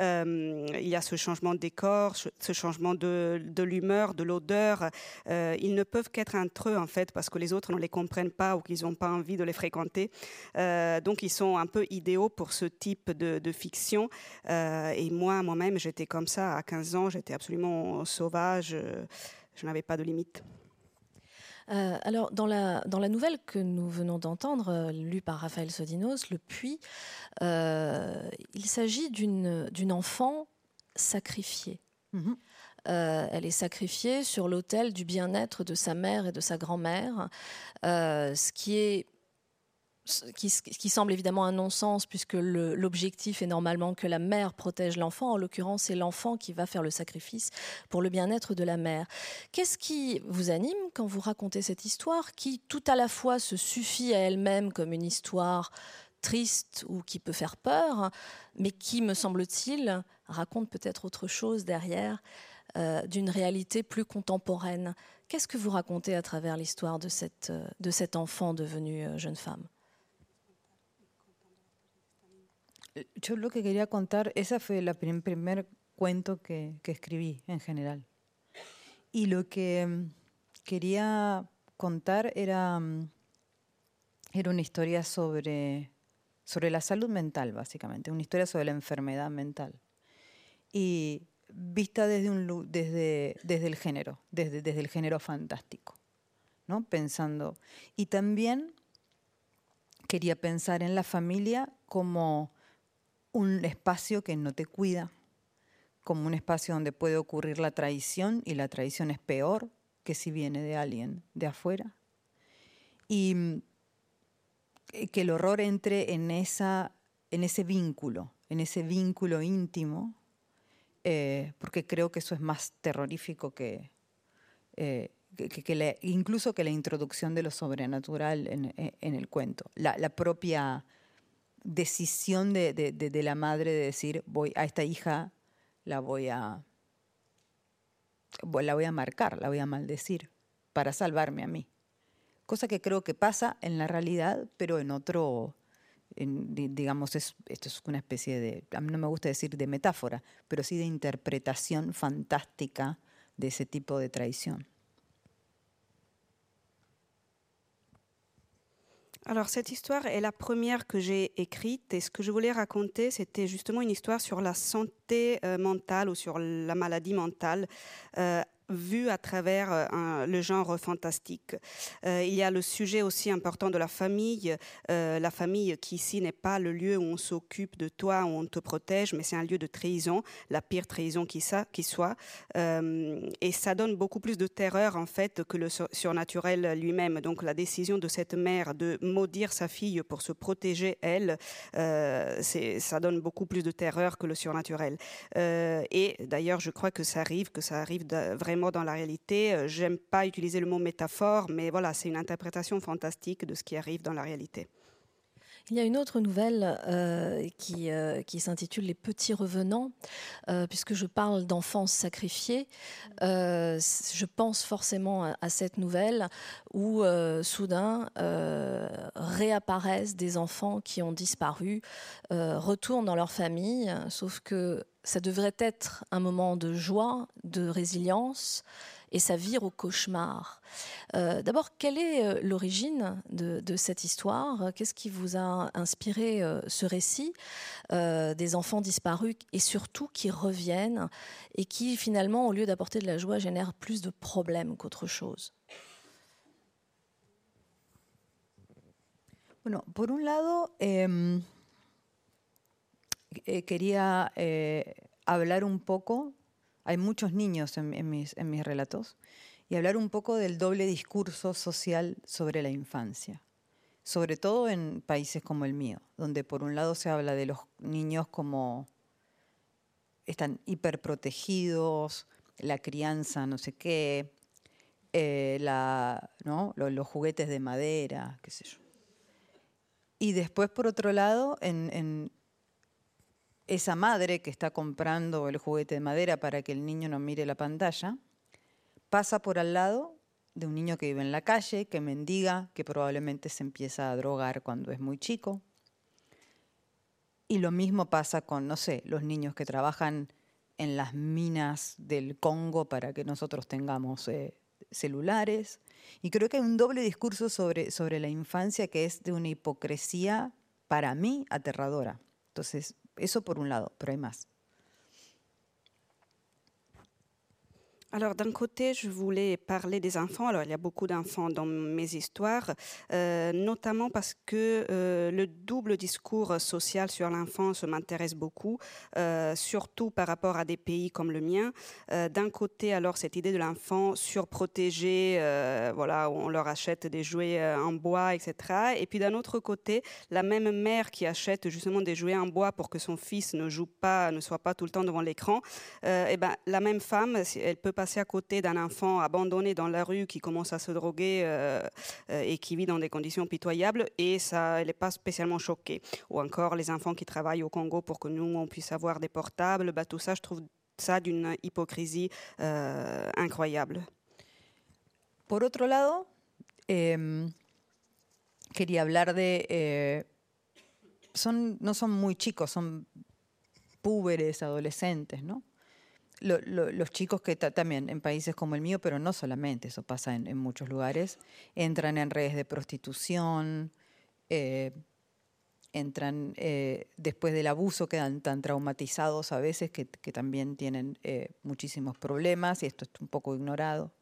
Euh, il y a ce changement de décor, ce changement de, l'humeur, de l'odeur. Euh, ils ne peuvent qu'être entre eux, en fait, parce que les autres ne les comprennent pas ou qu'ils n'ont pas envie de les fréquenter. Euh, donc, ils sont un peu idéaux pour ce type de, de fiction. et moi, moi-même, j'étais comme ça à 15 ans, j'étais absolument sauvage, je n'avais pas de limite. Euh, alors, dans la, dans la nouvelle que nous venons d'entendre, euh, lue par Raphaël Sodinos, Le Puits, euh, il s'agit d'une enfant sacrifiée. Mhm. elle est sacrifiée sur l'autel du bien-être de sa mère et de sa grand-mère, ce qui est qui, qui, semble évidemment un non-sens puisque l'objectif est normalement que la mère protège l'enfant. En l'occurrence, c'est l'enfant qui va faire le sacrifice pour le bien-être de la mère. Qu'est-ce qui vous anime quand vous racontez cette histoire qui tout à la fois se suffit à elle-même comme une histoire triste ou qui peut faire peur, mais qui, me semble-t-il, raconte peut-être autre chose derrière, euh, d'une réalité plus contemporaine? Qu'est-ce que vous racontez à travers l'histoire de cet enfant devenu euh, jeune femme? Yo lo que quería contar, esa fue el primer cuento que, que escribí en general. Y lo que mm, quería contar era, mm, era una historia sobre, sobre la salud mental, básicamente, una historia sobre la enfermedad mental. Y vista desde, un, desde, desde el género, desde, desde el género fantástico, ¿no? Pensando. Y también quería pensar en la familia como un espacio que no te cuida, como un espacio donde puede ocurrir la traición y la traición es peor que si viene de alguien de afuera. Y mm, que el horror entre en, esa, en ese vínculo, en ese vínculo íntimo, eh, porque creo que eso es más terrorífico que, eh, que, incluso que la introducción de lo sobrenatural en, el cuento. La, propia decisión de, de, la madre de decir, voy a esta hija la voy a la voy a marcar, la voy a maldecir para salvarme a mí. Cosa que creo que pasa en la realidad, pero en otro, digamos, esto es una especie de, a mí no me gusta decir de metáfora, pero sí de interpretación fantástica de ese tipo de traición. Alors cette histoire est la première que j'ai écrite et ce que je voulais raconter, c'était justement une histoire sur la santé euh, mentale ou sur la maladie mentale euh, vu à travers euh, le genre fantastique. Euh, il y a le sujet aussi important de la famille, euh, la famille qui ici n'est pas le lieu où on s'occupe de toi, où on te protège, mais c'est un lieu de trahison, la pire trahison qui, soit. et ça donne beaucoup plus de terreur en fait que le surnaturel lui-même. Donc la décision de cette mère de maudire sa fille pour se protéger elle, ça donne beaucoup plus de terreur que le surnaturel. et d'ailleurs, je crois que ça arrive, que ça arrive vraiment dans la réalité. Euh, j'aime pas utiliser le mot métaphore, mais voilà, c'est une interprétation fantastique de ce qui arrive dans la réalité. Il y a une autre nouvelle euh, qui, euh, qui s'intitule Les petits revenants, puisque je parle d'enfance sacrifiée. je pense forcément à, cette nouvelle où soudain réapparaissent des enfants qui ont disparu, retournent dans leur famille, sauf que ça devrait être un moment de joie, de résilience, et ça vire au cauchemar. Euh, d'abord, quelle est euh, l'origine de, cette histoire? Qu'est-ce qui vous a inspiré euh, ce récit des enfants disparus et surtout qui reviennent et qui finalement, au lieu d'apporter de la joie, génèrent plus de problèmes qu'autre chose? Bueno, por un lado, eh, quería eh, hablar un poco, hay muchos niños en, mis, relatos, y hablar un poco del doble discurso social sobre la infancia, sobre todo en países como el mío, donde por un lado se habla de los niños como están hiperprotegidos, la crianza, no sé qué, eh, la, ¿no? los, juguetes de madera, qué sé yo. Y después, por otro lado, en esa madre que está comprando el juguete de madera para que el niño no mire la pantalla, pasa por al lado de un niño que vive en la calle, que mendiga, que probablemente se empieza a drogar cuando es muy chico. Y lo mismo pasa con, no sé, los niños que trabajan en las minas del Congo para que nosotros tengamos eh, celulares. Y creo que hay un doble discurso sobre, sobre la infancia que es de una hipocresía, para mí, aterradora. Entonces, eso por un lado, pero hay más. Alors d'un côté, je voulais parler des enfants. Alors il y a beaucoup d'enfants dans mes histoires, euh, notamment parce que euh, le double discours social sur l'enfance m'intéresse beaucoup, euh, surtout par rapport à des pays comme le mien. d'un côté, alors cette idée de l'enfant surprotégé, voilà, où on leur achète des jouets en bois, etc. Et puis d'un autre côté, la même mère qui achète justement des jouets en bois pour que son fils ne joue pas, ne soit pas tout le temps devant l'écran. et ben la même femme, elle peut pas passer à côté d'un enfant abandonné dans la rue qui commence à se droguer euh, euh, et qui vit dans des conditions pitoyables et ça, elle n'est pas spécialement choquée. Ou encore les enfants qui travaillent au Congo pour que nous, on puisse avoir des portables, bah, tout ça, je trouve ça d'une hypocrisie euh, incroyable. Por otro lado, eh, quería hablar de... Eh, son, no son muy chicos, son púberes, adolescentes, ¿no? Lo, lo, los chicos que también en países como el mío, pero no solamente, eso pasa en, muchos lugares, entran en redes de prostitución, eh, entran eh, después del abuso, quedan tan traumatizados a veces que, también tienen eh, muchísimos problemas y esto es un poco ignorado,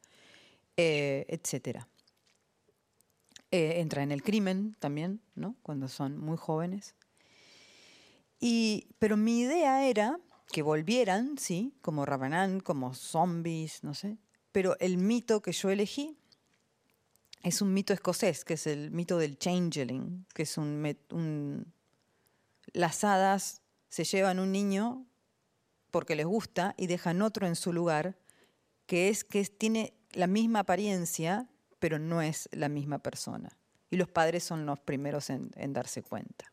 etcétera. entra en el crimen también, ¿no? Cuando son muy jóvenes. Y, pero mi idea era que volvieran, sí, como Rabanán, como zombies, no sé. Pero el mito que yo elegí es un mito escocés, que es el mito del changeling, que es un, un las hadas se llevan un niño porque les gusta y dejan otro en su lugar, que es que tiene la misma apariencia, pero no es la misma persona. Y los padres son los primeros en, en darse cuenta.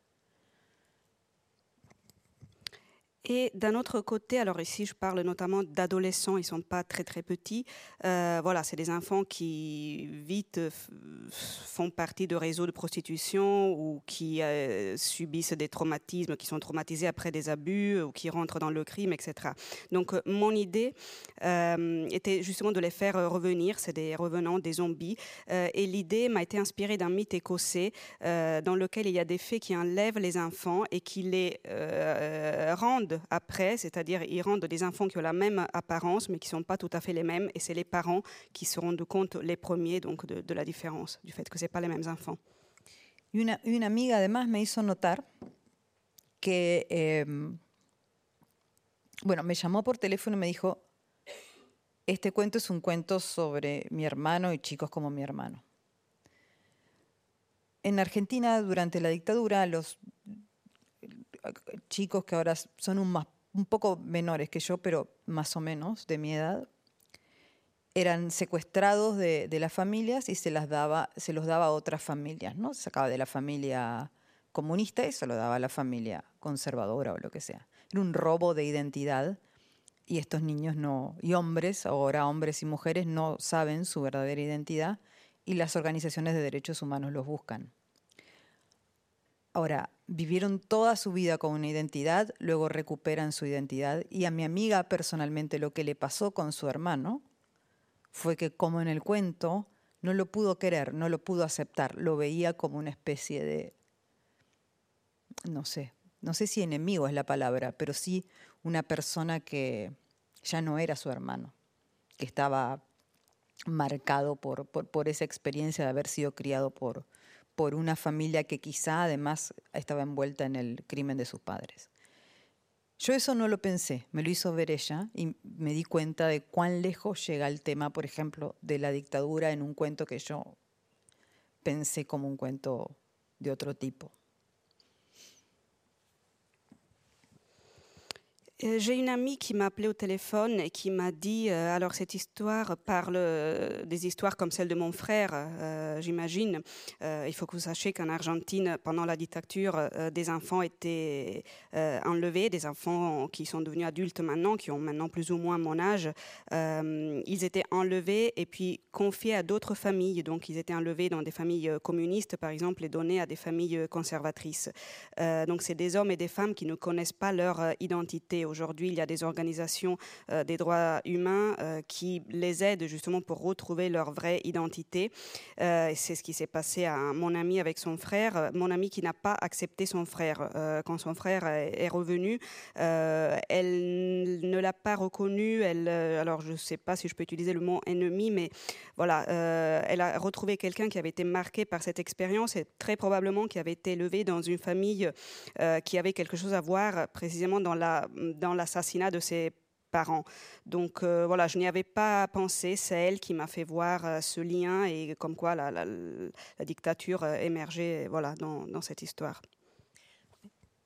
Et d'un autre côté, alors ici je parle notamment d'adolescents, ils sont pas très très petits. Euh, voilà, c'est des enfants qui vite font partie de réseaux de prostitution ou qui euh, subissent des traumatismes, qui sont traumatisés après des abus ou qui rentrent dans le crime, etc. Donc euh, mon idée était justement de les faire revenir. C'est des revenants, des zombies. et l'idée m'a été inspirée d'un mythe écossais dans lequel il y a des fées qui enlèvent les enfants et qui les rendent après, c'est-à-dire ils rendent des enfants qui ont la même apparence mais qui ne sont pas tout à fait les mêmes et c'est les parents qui se rendent compte les premiers donc de, de la différence, du fait que ce pas les mêmes enfants. Y una, una amiga además me hizo notar que, eh, bueno, me llamó por teléfono y me dijo, este cuento es un cuento sobre mi hermano y chicos como mi hermano. En Argentina, durante la dictadura, los chicos que ahora son un, poco menores que yo, pero más o menos de mi edad, eran secuestrados de, de, las familias y se, las daba, se los daba a otras familias, ¿no? Se sacaba de la familia comunista y se lo daba a la familia conservadora o lo que sea. Era un robo de identidad y estos niños no, y hombres, ahora hombres y mujeres, no saben su verdadera identidad y las organizaciones de derechos humanos los buscan. Ahora, vivieron toda su vida con una identidad, luego recuperan su identidad. Y a mi amiga personalmente lo que le pasó con su hermano fue que como en el cuento no lo pudo querer, no lo pudo aceptar, lo veía como una especie de, no sé, no sé si enemigo es la palabra, pero sí una persona que ya no era su hermano, que estaba marcado por, por, por esa experiencia de haber sido criado por, por una familia que quizá además estaba envuelta en el crimen de sus padres. Yo eso no lo pensé, me lo hizo ver ella y me di cuenta de cuán lejos llega el tema, por ejemplo, de la dictadura en un cuento que yo pensé como un cuento de otro tipo. J'ai une amie qui m'a appelé au téléphone et qui m'a dit euh, alors cette histoire parle euh, des histoires comme celle de mon frère, j'imagine. il faut que vous sachiez qu'en Argentine, pendant la dictature, des enfants étaient enlevés, des enfants qui sont devenus adultes maintenant, qui ont maintenant plus ou moins mon âge. ils étaient enlevés et puis confiés à d'autres familles. Donc ils étaient enlevés dans des familles communistes, par exemple, et donnés à des familles conservatrices. donc c'est des hommes et des femmes qui ne connaissent pas leur identité Aujourd'hui, il y a des organisations euh, des droits humains euh, qui les aident justement pour retrouver leur vraie identité. Euh, c'est ce qui s'est passé à mon ami avec son frère. Mon ami qui n'a pas accepté son frère. quand son frère est, revenu, elle ne l'a pas reconnu. Alors, je ne sais pas si je peux utiliser le mot ennemi, mais voilà, elle a retrouvé quelqu'un qui avait été marqué par cette expérience et très probablement qui avait été élevé dans une famille qui avait quelque chose à voir précisément dans la dans l'assassinat de ses parents. Donc euh, voilà, je n'y avais pas pensé, c'est elle qui m'a fait voir euh, ce lien et comme quoi la, la, la dictature euh, émergeait voilà, dans, dans, cette histoire.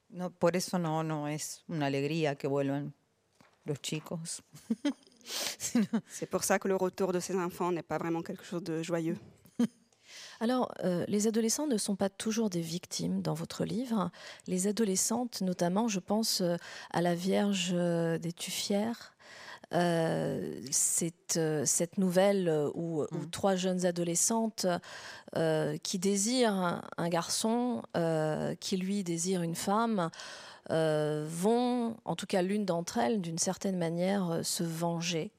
No, por eso no, no es una alegría que vuelvan los chicos. C'est pour ça que le retour de ces enfants n'est pas vraiment quelque chose de joyeux. Alors, euh, les adolescents ne sont pas toujours des victimes dans votre livre. Les adolescentes, notamment, je pense euh, à la Vierge euh, des Tuffières. c'est cette nouvelle où, Mm. trois jeunes adolescentes qui désirent un, garçon, qui lui désire une femme, vont, en tout cas l'une d'entre elles, d'une certaine manière, se venger.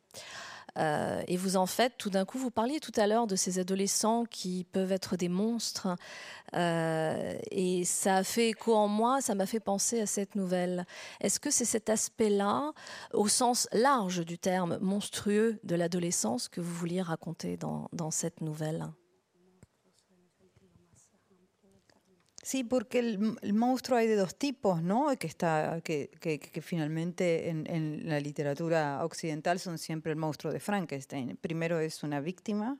Euh, et vous en faites, tout d'un coup, vous parliez tout à l'heure de ces adolescents qui peuvent être des monstres. Euh, et ça a fait écho en moi, ça m'a fait penser à cette nouvelle. Est-ce que c'est cet aspect-là, au sens large du terme monstrueux de l'adolescence, que vous vouliez raconter dans, dans cette nouvelle? Sí, porque el, monstruo hay de dos tipos, ¿no? Que, está, que, que, finalmente en, la literatura occidental son siempre el monstruo de Frankenstein. Primero es una víctima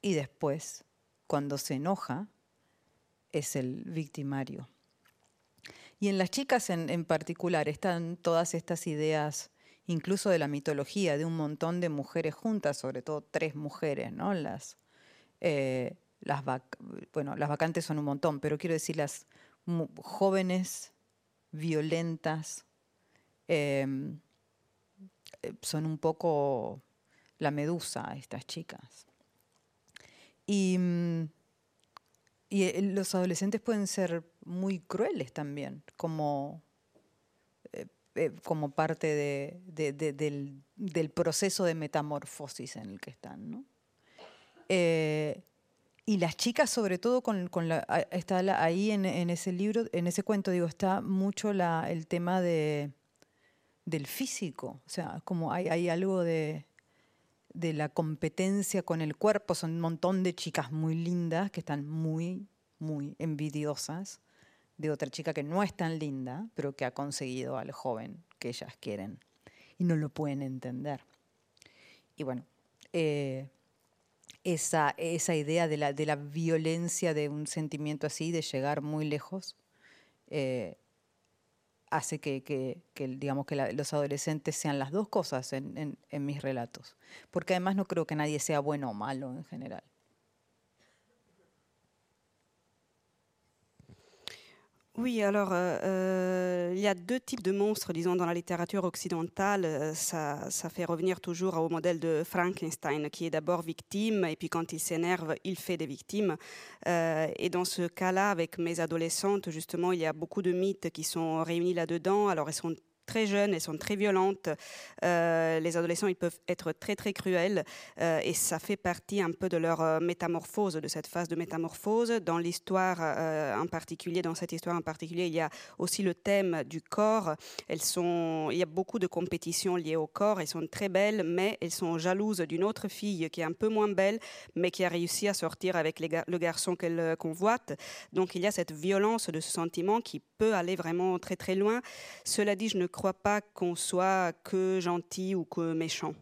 y después, cuando se enoja, es el victimario. Y en las chicas en, en particular están todas estas ideas, incluso de la mitología, de un montón de mujeres juntas, sobre todo tres mujeres, ¿no? Las... Eh, las vacantes son un montón, pero quiero decir las jóvenes, violentas, eh, son un poco la medusa estas chicas. Y, y, los adolescentes pueden ser muy crueles también, como, eh, eh, como parte de, de, de, del, del, proceso de metamorfosis en el que están. ¿no? Y las chicas, sobre todo, con, con la, está la, ahí en, en, ese libro, en ese cuento, digo, está mucho la, el tema de, del físico. O sea, como hay, hay algo de, de la competencia con el cuerpo. Son un montón de chicas muy lindas que están muy, muy envidiosas de otra chica que no es tan linda, pero que ha conseguido al joven que ellas quieren. Y no lo pueden entender. Y bueno, eh, esa, esa idea de la, de la, violencia de un sentimiento así, de llegar muy lejos, eh, hace que, que, digamos, que los adolescentes sean las dos cosas en, en, mis relatos. Porque además no creo que nadie sea bueno o malo en general. Oui, alors euh, il y a deux types de monstres, disons, dans la littérature occidentale. Ça, ça, fait revenir toujours au modèle de Frankenstein, qui est d'abord victime, et puis quand il s'énerve, il fait des victimes. Euh, et dans ce cas-là, avec mes adolescentes, justement, il y a beaucoup de mythes qui sont réunis là-dedans. Alors, elles sont très jeunes, elles sont très violentes. Euh, les adolescents, ils peuvent être très très cruels euh, et ça fait partie un peu de leur euh, métamorphose, de cette phase de métamorphose. Dans l'histoire en particulier, dans cette histoire en particulier, il y a aussi le thème du corps. Elles sont, il y a beaucoup de compétitions liées au corps. Elles sont très belles, mais elles sont jalouses d'une autre fille qui est un peu moins belle, mais qui a réussi à sortir avec le garçon qu'elle convoite. Donc il y a cette violence de ce sentiment qui peut aller vraiment très très loin. Cela dit, je ne crois pas qu'on soit que gentil ou que méchant.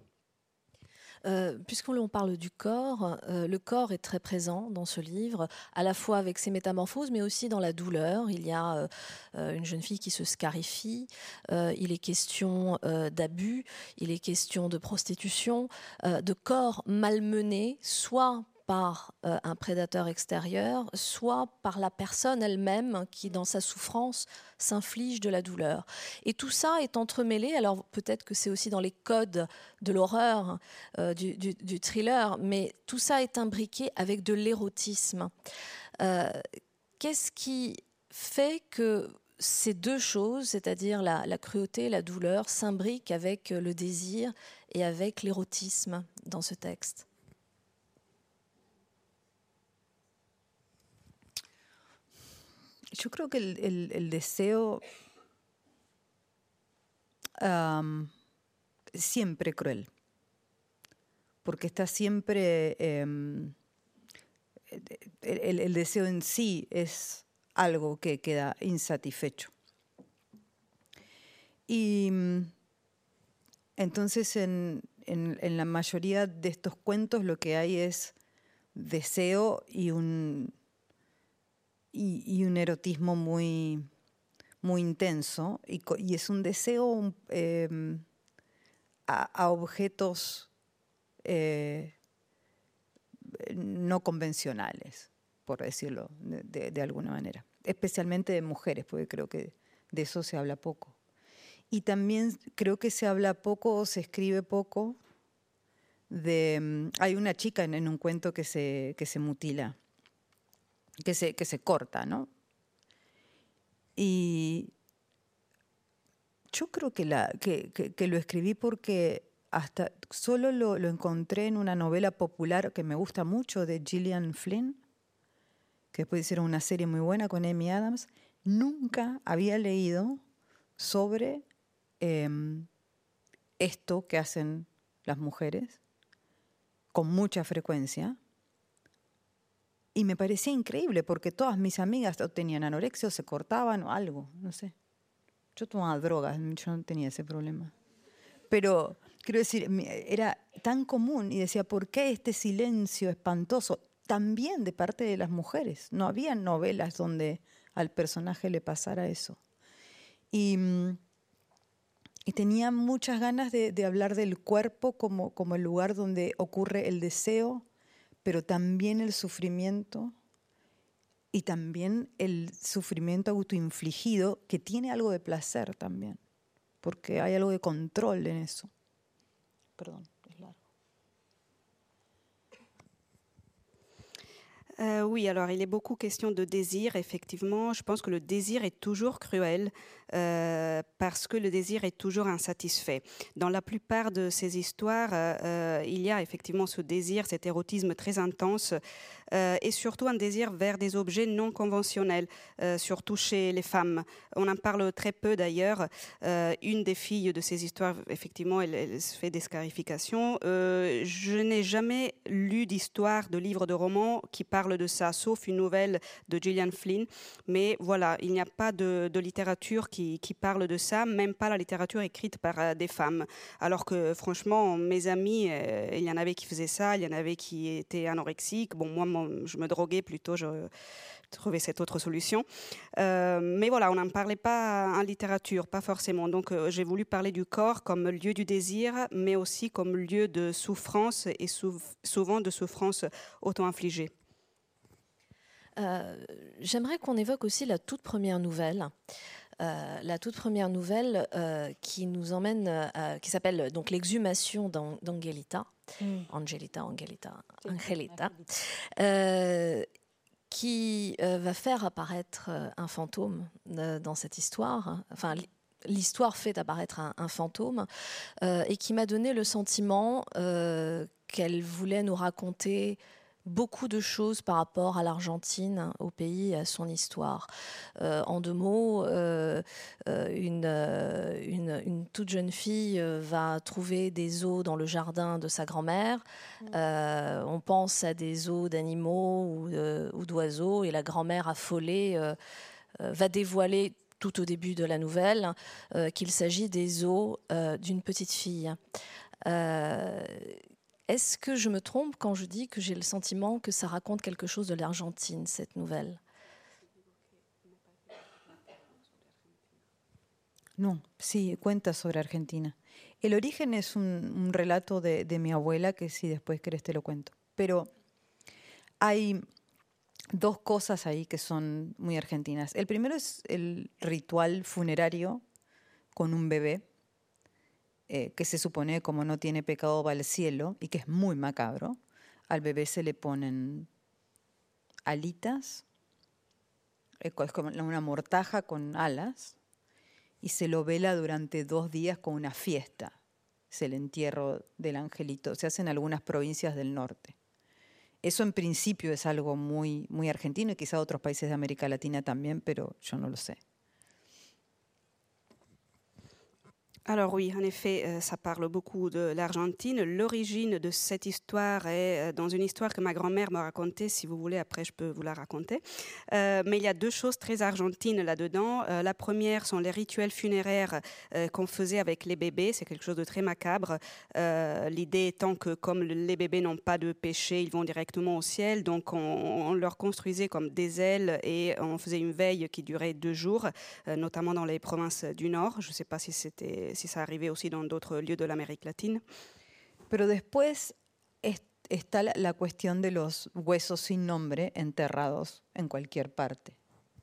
Euh, Puisqu'on parle du corps, euh, le corps est très présent dans ce livre, à la fois avec ses métamorphoses, mais aussi dans la douleur. Il y a euh, une jeune fille qui se scarifie, il est question d'abus, il est question de prostitution, de corps malmenés, soit par euh, un prédateur extérieur, soit par la personne elle-même qui, dans sa souffrance, s'inflige de la douleur. Et tout ça est entremêlé, alors peut-être que c'est aussi dans les codes de l'horreur, euh, du, thriller, mais tout ça est imbriqué avec de l'érotisme. Euh, Qu'est-ce qui fait que ces deux choses, c'est-à-dire la, la, cruauté, la douleur, s'imbriquent avec le désir et avec l'érotisme dans ce texte? Yo creo que el, el, deseo um, siempre cruel, porque está siempre um, el, el, deseo en sí es algo que queda insatisfecho. Y entonces en, en, en la mayoría de estos cuentos lo que hay es deseo y un y, y, un erotismo muy, muy intenso y, y, es un deseo eh, a, objetos eh, no convencionales, por decirlo de, alguna manera, especialmente de mujeres, porque creo que de eso se habla poco. Y también creo que se habla poco o se escribe poco de... Mm, hay una chica en, un cuento que se, que se mutila, que se, que se corta, ¿no? Y yo creo que, la, que, que, lo escribí porque hasta solo lo, lo, encontré en una novela popular que me gusta mucho de Gillian Flynn, que puede ser una serie muy buena con Amy Adams. Nunca había leído sobre em, esto que hacen las mujeres con mucha frecuencia. Y me parecía increíble porque todas mis amigas tenían anorexia o se cortaban o algo, no sé. Yo tomaba drogas, yo no tenía ese problema. Pero quiero decir, era tan común y decía, ¿por qué este silencio espantoso? También de parte de las mujeres. No había novelas donde al personaje le pasara eso. Y, mm, y tenía muchas ganas de, de, hablar del cuerpo como, como el lugar donde ocurre el deseo, pero también el sufrimiento y también el sufrimiento autoinfligido, que tiene algo de placer también, porque hay algo de control en eso. Perdón. Euh, oui, alors il est beaucoup question de désir, effectivement. Je pense que le désir est toujours cruel euh, parce que le désir est toujours insatisfait. Dans la plupart de ces histoires, euh, il y a effectivement ce désir, cet érotisme très intense et surtout un désir vers des objets non conventionnels, surtout chez les femmes. On en parle très peu d'ailleurs. une des filles de ces histoires, effectivement, elle, se fait des scarifications. je n'ai jamais lu d'histoire, de livre, de roman qui parle de ça, sauf une nouvelle de Gillian Flynn. Mais voilà, il n'y a pas de, littérature qui, parle de ça, même pas la littérature écrite par euh, des femmes. Alors que franchement, mes amis, euh, il y en avait qui faisaient ça, il y en avait qui étaient anorexiques. Bon, moi, je me droguais plutôt. Je, trouvais cette autre solution. Euh, mais voilà, on n'en parlait pas en littérature, pas forcément. Donc j'ai voulu parler du corps comme lieu du désir, mais aussi comme lieu de souffrance et souvent de souffrance auto-infligée. Euh, j'aimerais qu'on évoque aussi la toute première nouvelle. Euh, la toute première nouvelle euh, qui nous emmène, qui s'appelle donc l'exhumation d'Angelita, mm. Angelita, Angelita, Angelita, qui va faire apparaître un fantôme dans cette histoire. Enfin, l'histoire fait apparaître un, un fantôme et qui m'a donné le sentiment qu'elle voulait nous raconter beaucoup de choses par rapport à l'Argentine, au pays, à son histoire. Euh, en deux mots, euh, euh, une, une, toute jeune fille va trouver des os dans le jardin de sa grand-mère. Mm. on pense à des os d'animaux ou, d'oiseaux et la grand-mère affolée va dévoiler tout au début de la nouvelle qu'il s'agit des os d'une petite fille. Est-ce que je me trompe quand je dis que j'ai le sentiment que ça raconte quelque chose de l'Argentine, cette nouvelle No, sí, cuenta sobre Argentina. El origen es un, relato de, de, mi abuela que si después querés te lo cuento. Pero hay dos cosas ahí que son muy argentinas. El primero es el ritual funerario con un bebé eh, que se supone como no tiene pecado va al cielo y que es muy macabro, al bebé se le ponen alitas, es como una mortaja con alas, y se lo vela durante dos días con una fiesta. Es el entierro del angelito. Se hace en algunas provincias del norte. Eso en principio es algo muy, muy argentino y quizá otros países de América Latina también, pero yo no lo sé. Alors oui, en effet, euh, ça parle beaucoup de l'Argentine. L'origine de cette histoire est euh, dans une histoire que ma grand-mère m'a racontée. Si vous voulez, après, je peux vous la raconter. Euh, mais il y a deux choses très argentines là-dedans. la première sont les rituels funéraires qu'on faisait avec les bébés. C'est quelque chose de très macabre. L'idée étant que comme les bébés n'ont pas de péché, ils vont directement au ciel. Donc on, on, leur construisait comme des ailes et on faisait une veille qui durait deux jours, notamment dans les provinces du Nord. Je ne sais pas si c'était si ça arrivait aussi dans d'autres lieux de l'Amérique latine. Pero después es- está la, la cuestión de los huesos sin nombre enterrados en cualquier parte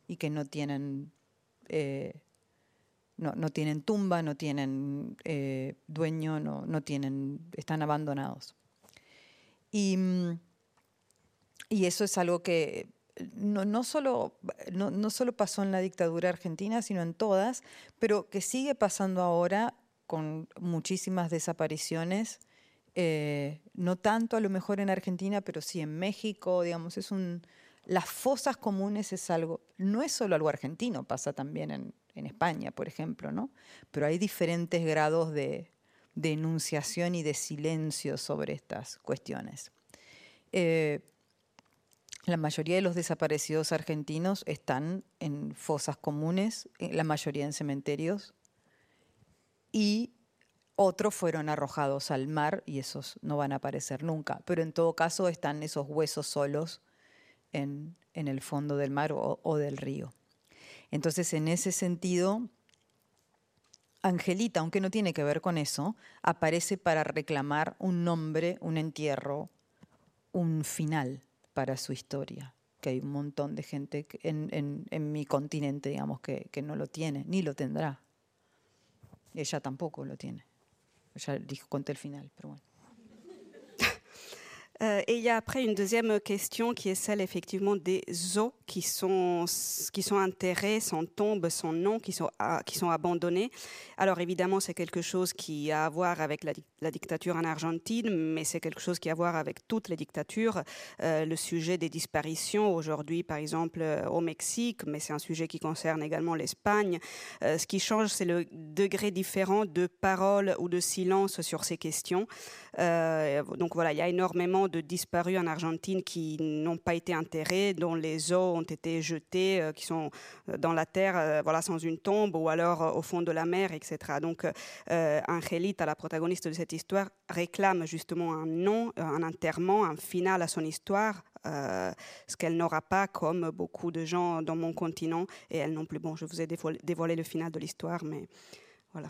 y que no tienen, eh, no, no tienen tumba, no tienen eh, dueño, no, no tienen, están abandonados. Y, mm, y eso es algo que no, solo, no solo pasó en la dictadura argentina, sino en todas, pero que sigue pasando ahora con muchísimas desapariciones, eh, no tanto a lo mejor en Argentina, pero sí en México, digamos, es un... Las fosas comunes es algo, no es solo algo argentino, pasa también en, en España, por ejemplo, ¿no? Pero hay diferentes grados de, de enunciación y de silencio sobre estas cuestiones. Eh, la mayoría de los desaparecidos argentinos están en fosas comunes, eh, la mayoría en cementerios, y otros fueron arrojados al mar y esos no van a aparecer nunca. Pero en todo caso están esos huesos solos en, el fondo del mar o del río. Entonces, en ese sentido, Angelita, aunque no tiene que ver con eso, aparece para reclamar un nombre, un entierro, un final para su historia. Que hay un montón de gente en mi continente, digamos, que, que no lo tiene, ni lo tendrá. Ella tampoco lo tiene. Ella dijo, conté el final, pero bueno. Euh, et il y a après une deuxième question qui est celle effectivement des os qui sont, qui sont enterrés sans tombe, sans nom, qui sont, ah, qui sont abandonnés. Alors évidemment, c'est quelque chose qui a à voir avec la, dic- la dictature en Argentine, mais c'est quelque chose qui a à voir avec toutes les dictatures. Euh, le sujet des disparitions aujourd'hui, par exemple, euh, au Mexique, mais c'est un sujet qui concerne également l'Espagne. Ce qui change, c'est le degré différent de parole ou de silence sur ces questions. Donc voilà, il y a énormément de disparus en Argentine qui n'ont pas été enterrés, dont les os ont été jetés, euh, qui sont euh, dans la terre, euh, voilà, sans une tombe, ou alors au fond de la mer, etc. Donc Angelita, la protagoniste de cette histoire, réclame justement un nom, un enterrement, un final à son histoire. ce qu'elle n'aura pas comme beaucoup de gens dans mon continent et elle non plus. Bon, je vous ai dévoilé le final de l'histoire, mais voilà.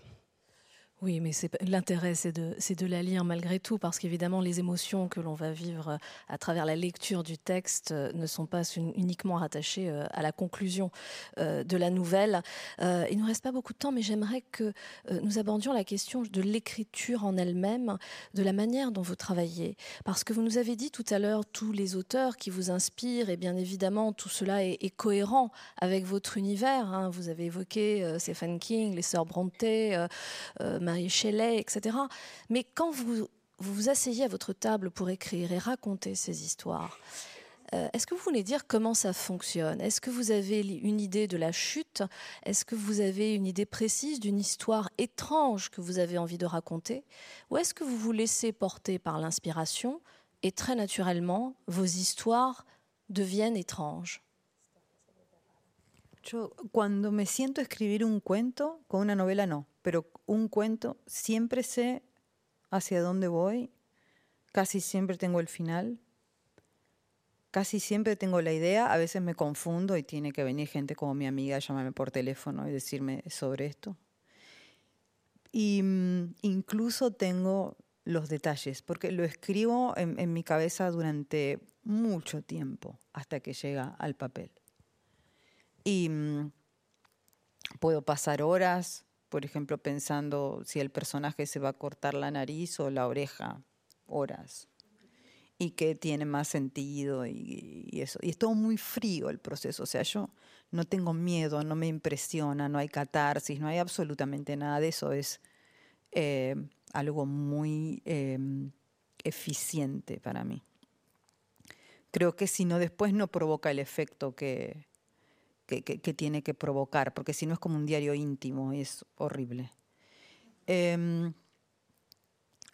Oui, mais l'intérêt, c'est de, la lire malgré tout, parce qu'évidemment, les émotions que l'on va vivre euh, à travers la lecture du texte euh, ne sont pas un- uniquement rattachées euh, à la conclusion de la nouvelle. Il ne nous reste pas beaucoup de temps, mais j'aimerais que nous abordions la question de l'écriture en elle-même, de la manière dont vous travaillez. Parce que vous nous avez dit tout à l'heure tous les auteurs qui vous inspirent, et bien évidemment, tout cela est, cohérent avec votre univers. hein. Vous avez évoqué Stephen King, les sœurs Brontë, euh, Marie Shelley, etc. Mais quand vous, vous asseyez à votre table pour écrire et raconter ces histoires, euh, est-ce que vous voulez dire comment ça fonctionne? Est-ce que vous avez une idée de la chute? Est-ce que vous avez une idée précise d'une histoire étrange que vous avez envie de raconter? Ou est-ce que vous vous laissez porter par l'inspiration et très naturellement, vos histoires deviennent étranges? Yo cuando me siento a escribir un cuento, con una novela no, pero un cuento siempre sé hacia dónde voy, casi siempre tengo el final, casi siempre tengo la idea, a veces me confundo y tiene que venir gente como mi amiga, llamarme por teléfono y decirme sobre esto. Y mm, incluso tengo los detalles, porque lo escribo en, en mi cabeza durante mucho tiempo hasta que llega al papel. Y mm, puedo pasar horas, por ejemplo, pensando si el personaje se va a cortar la nariz o la oreja, horas. Y qué tiene más sentido y, eso. Y es todo muy frío el proceso. O sea, yo no tengo miedo, no me impresiona, no hay catarsis, no hay absolutamente nada de eso. Es eh, algo muy eh, eficiente para mí. Creo que si no, después no provoca el efecto que, que, tiene que provocar, porque si no es como un diario íntimo es horrible. Em,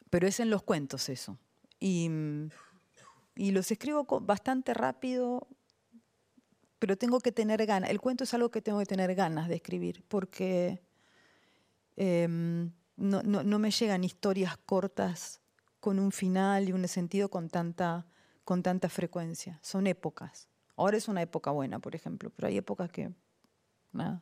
pero es en los cuentos eso. Y, mm, y los escribo bastante rápido, pero tengo que tener ganas. El cuento es algo que tengo que tener ganas de escribir, porque em, no, no- no me llegan historias cortas con un final y un sentido con tanta, con tanta frecuencia. Son épocas. Ahora es una época buena, por ejemplo, pero hay épocas que nada.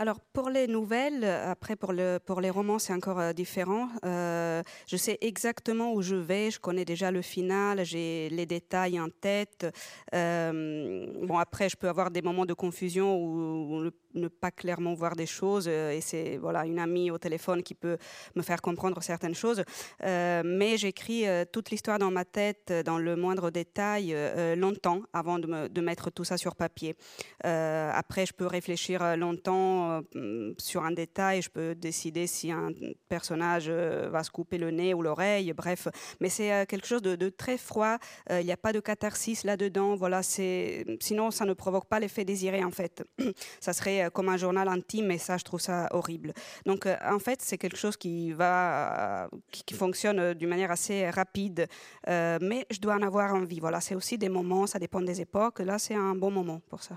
Alors pour les nouvelles, après pour, le, pour les romans c'est encore euh, différent. Euh, je sais exactement où je vais, je connais déjà le final, j'ai les détails en tête. Euh, bon après je peux avoir des moments de confusion où, ne pas clairement voir des choses et c'est voilà une amie au téléphone qui peut me faire comprendre certaines choses. mais j'écris toute l'histoire dans ma tête, dans le moindre détail, longtemps avant de, mettre tout ça sur papier. après je peux réfléchir longtemps euh, sur un détail, je peux décider si un personnage euh, va se couper le nez ou l'oreille, bref. Mais c'est euh, quelque chose de, très froid. Il n'y a pas de catharsis là-dedans. Voilà, sinon ça ne provoque pas l'effet désiré en fait. ça serait comme un journal intime et ça, je trouve ça horrible. Donc en fait, c'est quelque chose qui va, qui, fonctionne d'une manière assez rapide, mais je dois en avoir envie. Voilà, c'est aussi des moments, ça dépend des époques. Là, c'est un bon moment pour ça.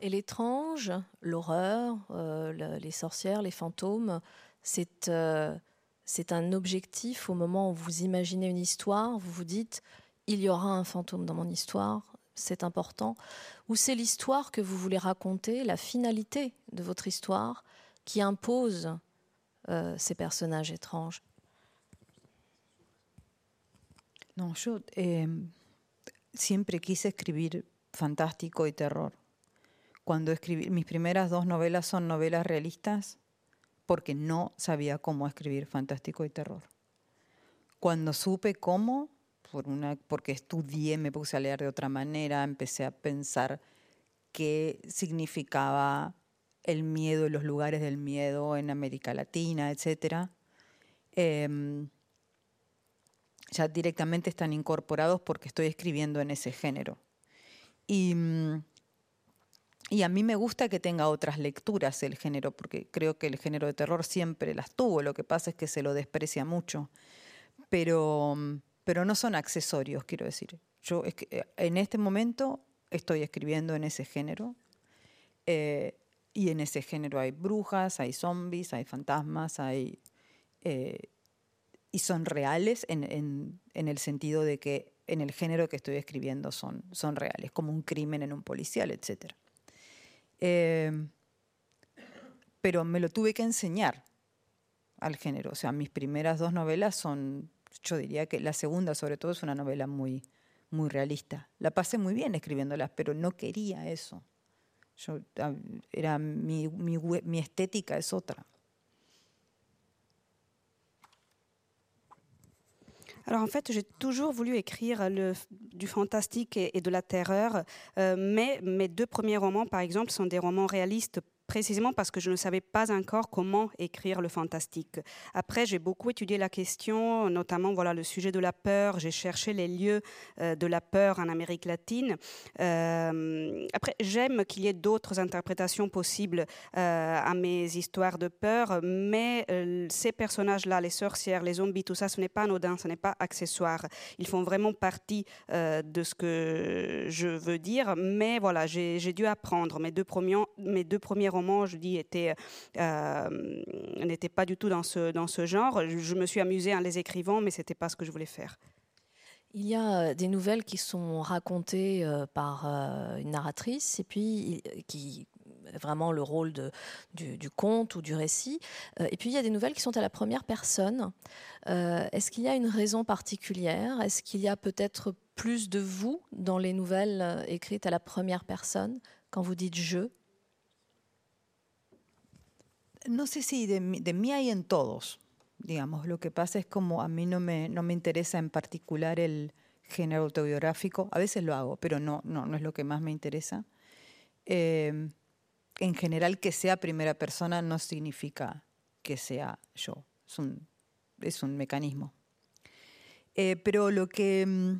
Et l'étrange, l'horreur, euh, les sorcières, les fantômes, euh, c'est un objectif au moment où vous imaginez une histoire, vous vous dites, il y aura un fantôme dans mon histoire, c'est important, ou c'est l'histoire que vous voulez raconter, la finalité de votre histoire, qui impose euh, ces personnages étranges Non, eh, siempre quise escribir fantástico y terror. Cuando escribí, mis primeras dos novelas son novelas realistas porque no sabía cómo escribir fantástico y terror. Cuando supe cómo, por una, porque estudié, me puse a leer de otra manera, empecé a pensar qué significaba el miedo y los lugares del miedo en América Latina, etc. Em, ya directamente están incorporados porque estoy escribiendo en ese género. Y mm, y a mí me gusta que tenga otras lecturas el género, porque creo que el género de terror siempre las tuvo, lo que pasa es que se lo desprecia mucho. Pero, pero no son accesorios, quiero decir. Yo eh, en este momento estoy escribiendo en ese género. Eh, y en ese género hay brujas, hay zombies, hay fantasmas, hay. Eh, y son reales en, el sentido de que en el género que estoy escribiendo son, son reales, como un crimen en un policial, etcétera. Eh, pero me lo tuve que enseñar al género. O sea, mis primeras dos novelas son, yo diría que la segunda sobre todo es una novela muy, muy realista. La pasé muy bien escribiéndolas, pero no quería eso. Yo, era mi, mi, mi estética es otra. Alors en fait, j'ai toujours voulu écrire du fantastique et, de la terreur, euh, mais mes deux premiers romans, par exemple, sont des romans réalistes précisément parce que je ne savais pas encore comment écrire le fantastique. Après, j'ai beaucoup étudié la question, notamment voilà le sujet de la peur. J'ai cherché les lieux euh, de la peur en Amérique latine. Euh, après, j'aime qu'il y ait d'autres interprétations possibles euh, à mes histoires de peur, mais ces personnages-là, les sorcières, les zombies, tout ça, ce n'est pas anodin, ce n'est pas accessoire. Ils font vraiment partie de ce que je veux dire, mais voilà, j'ai dû apprendre. Mes deux premiers, mes deux premiers je dis, était, euh, n'était pas du tout dans ce, dans ce genre. Je me suis amusée en les écrivant, mais c'était pas ce que je voulais faire. Il y a euh, des nouvelles qui sont racontées euh, par une narratrice et puis qui vraiment le rôle de, du, conte ou du récit. et puis il y a des nouvelles qui sont à la première personne. Est-ce qu'il y a une raison particulière? Est-ce qu'il y a peut-être plus de vous dans les nouvelles écrites à la première personne? Quand vous dites je no sé si de, mí hay en todos, digamos. Lo que pasa es como a mí no me, no me interesa en particular el género autobiográfico. A veces lo hago, pero no, no, no es lo que más me interesa. Eh, en general, que sea primera persona no significa que sea yo. Es un, es un mecanismo. Eh, pero lo que, mm,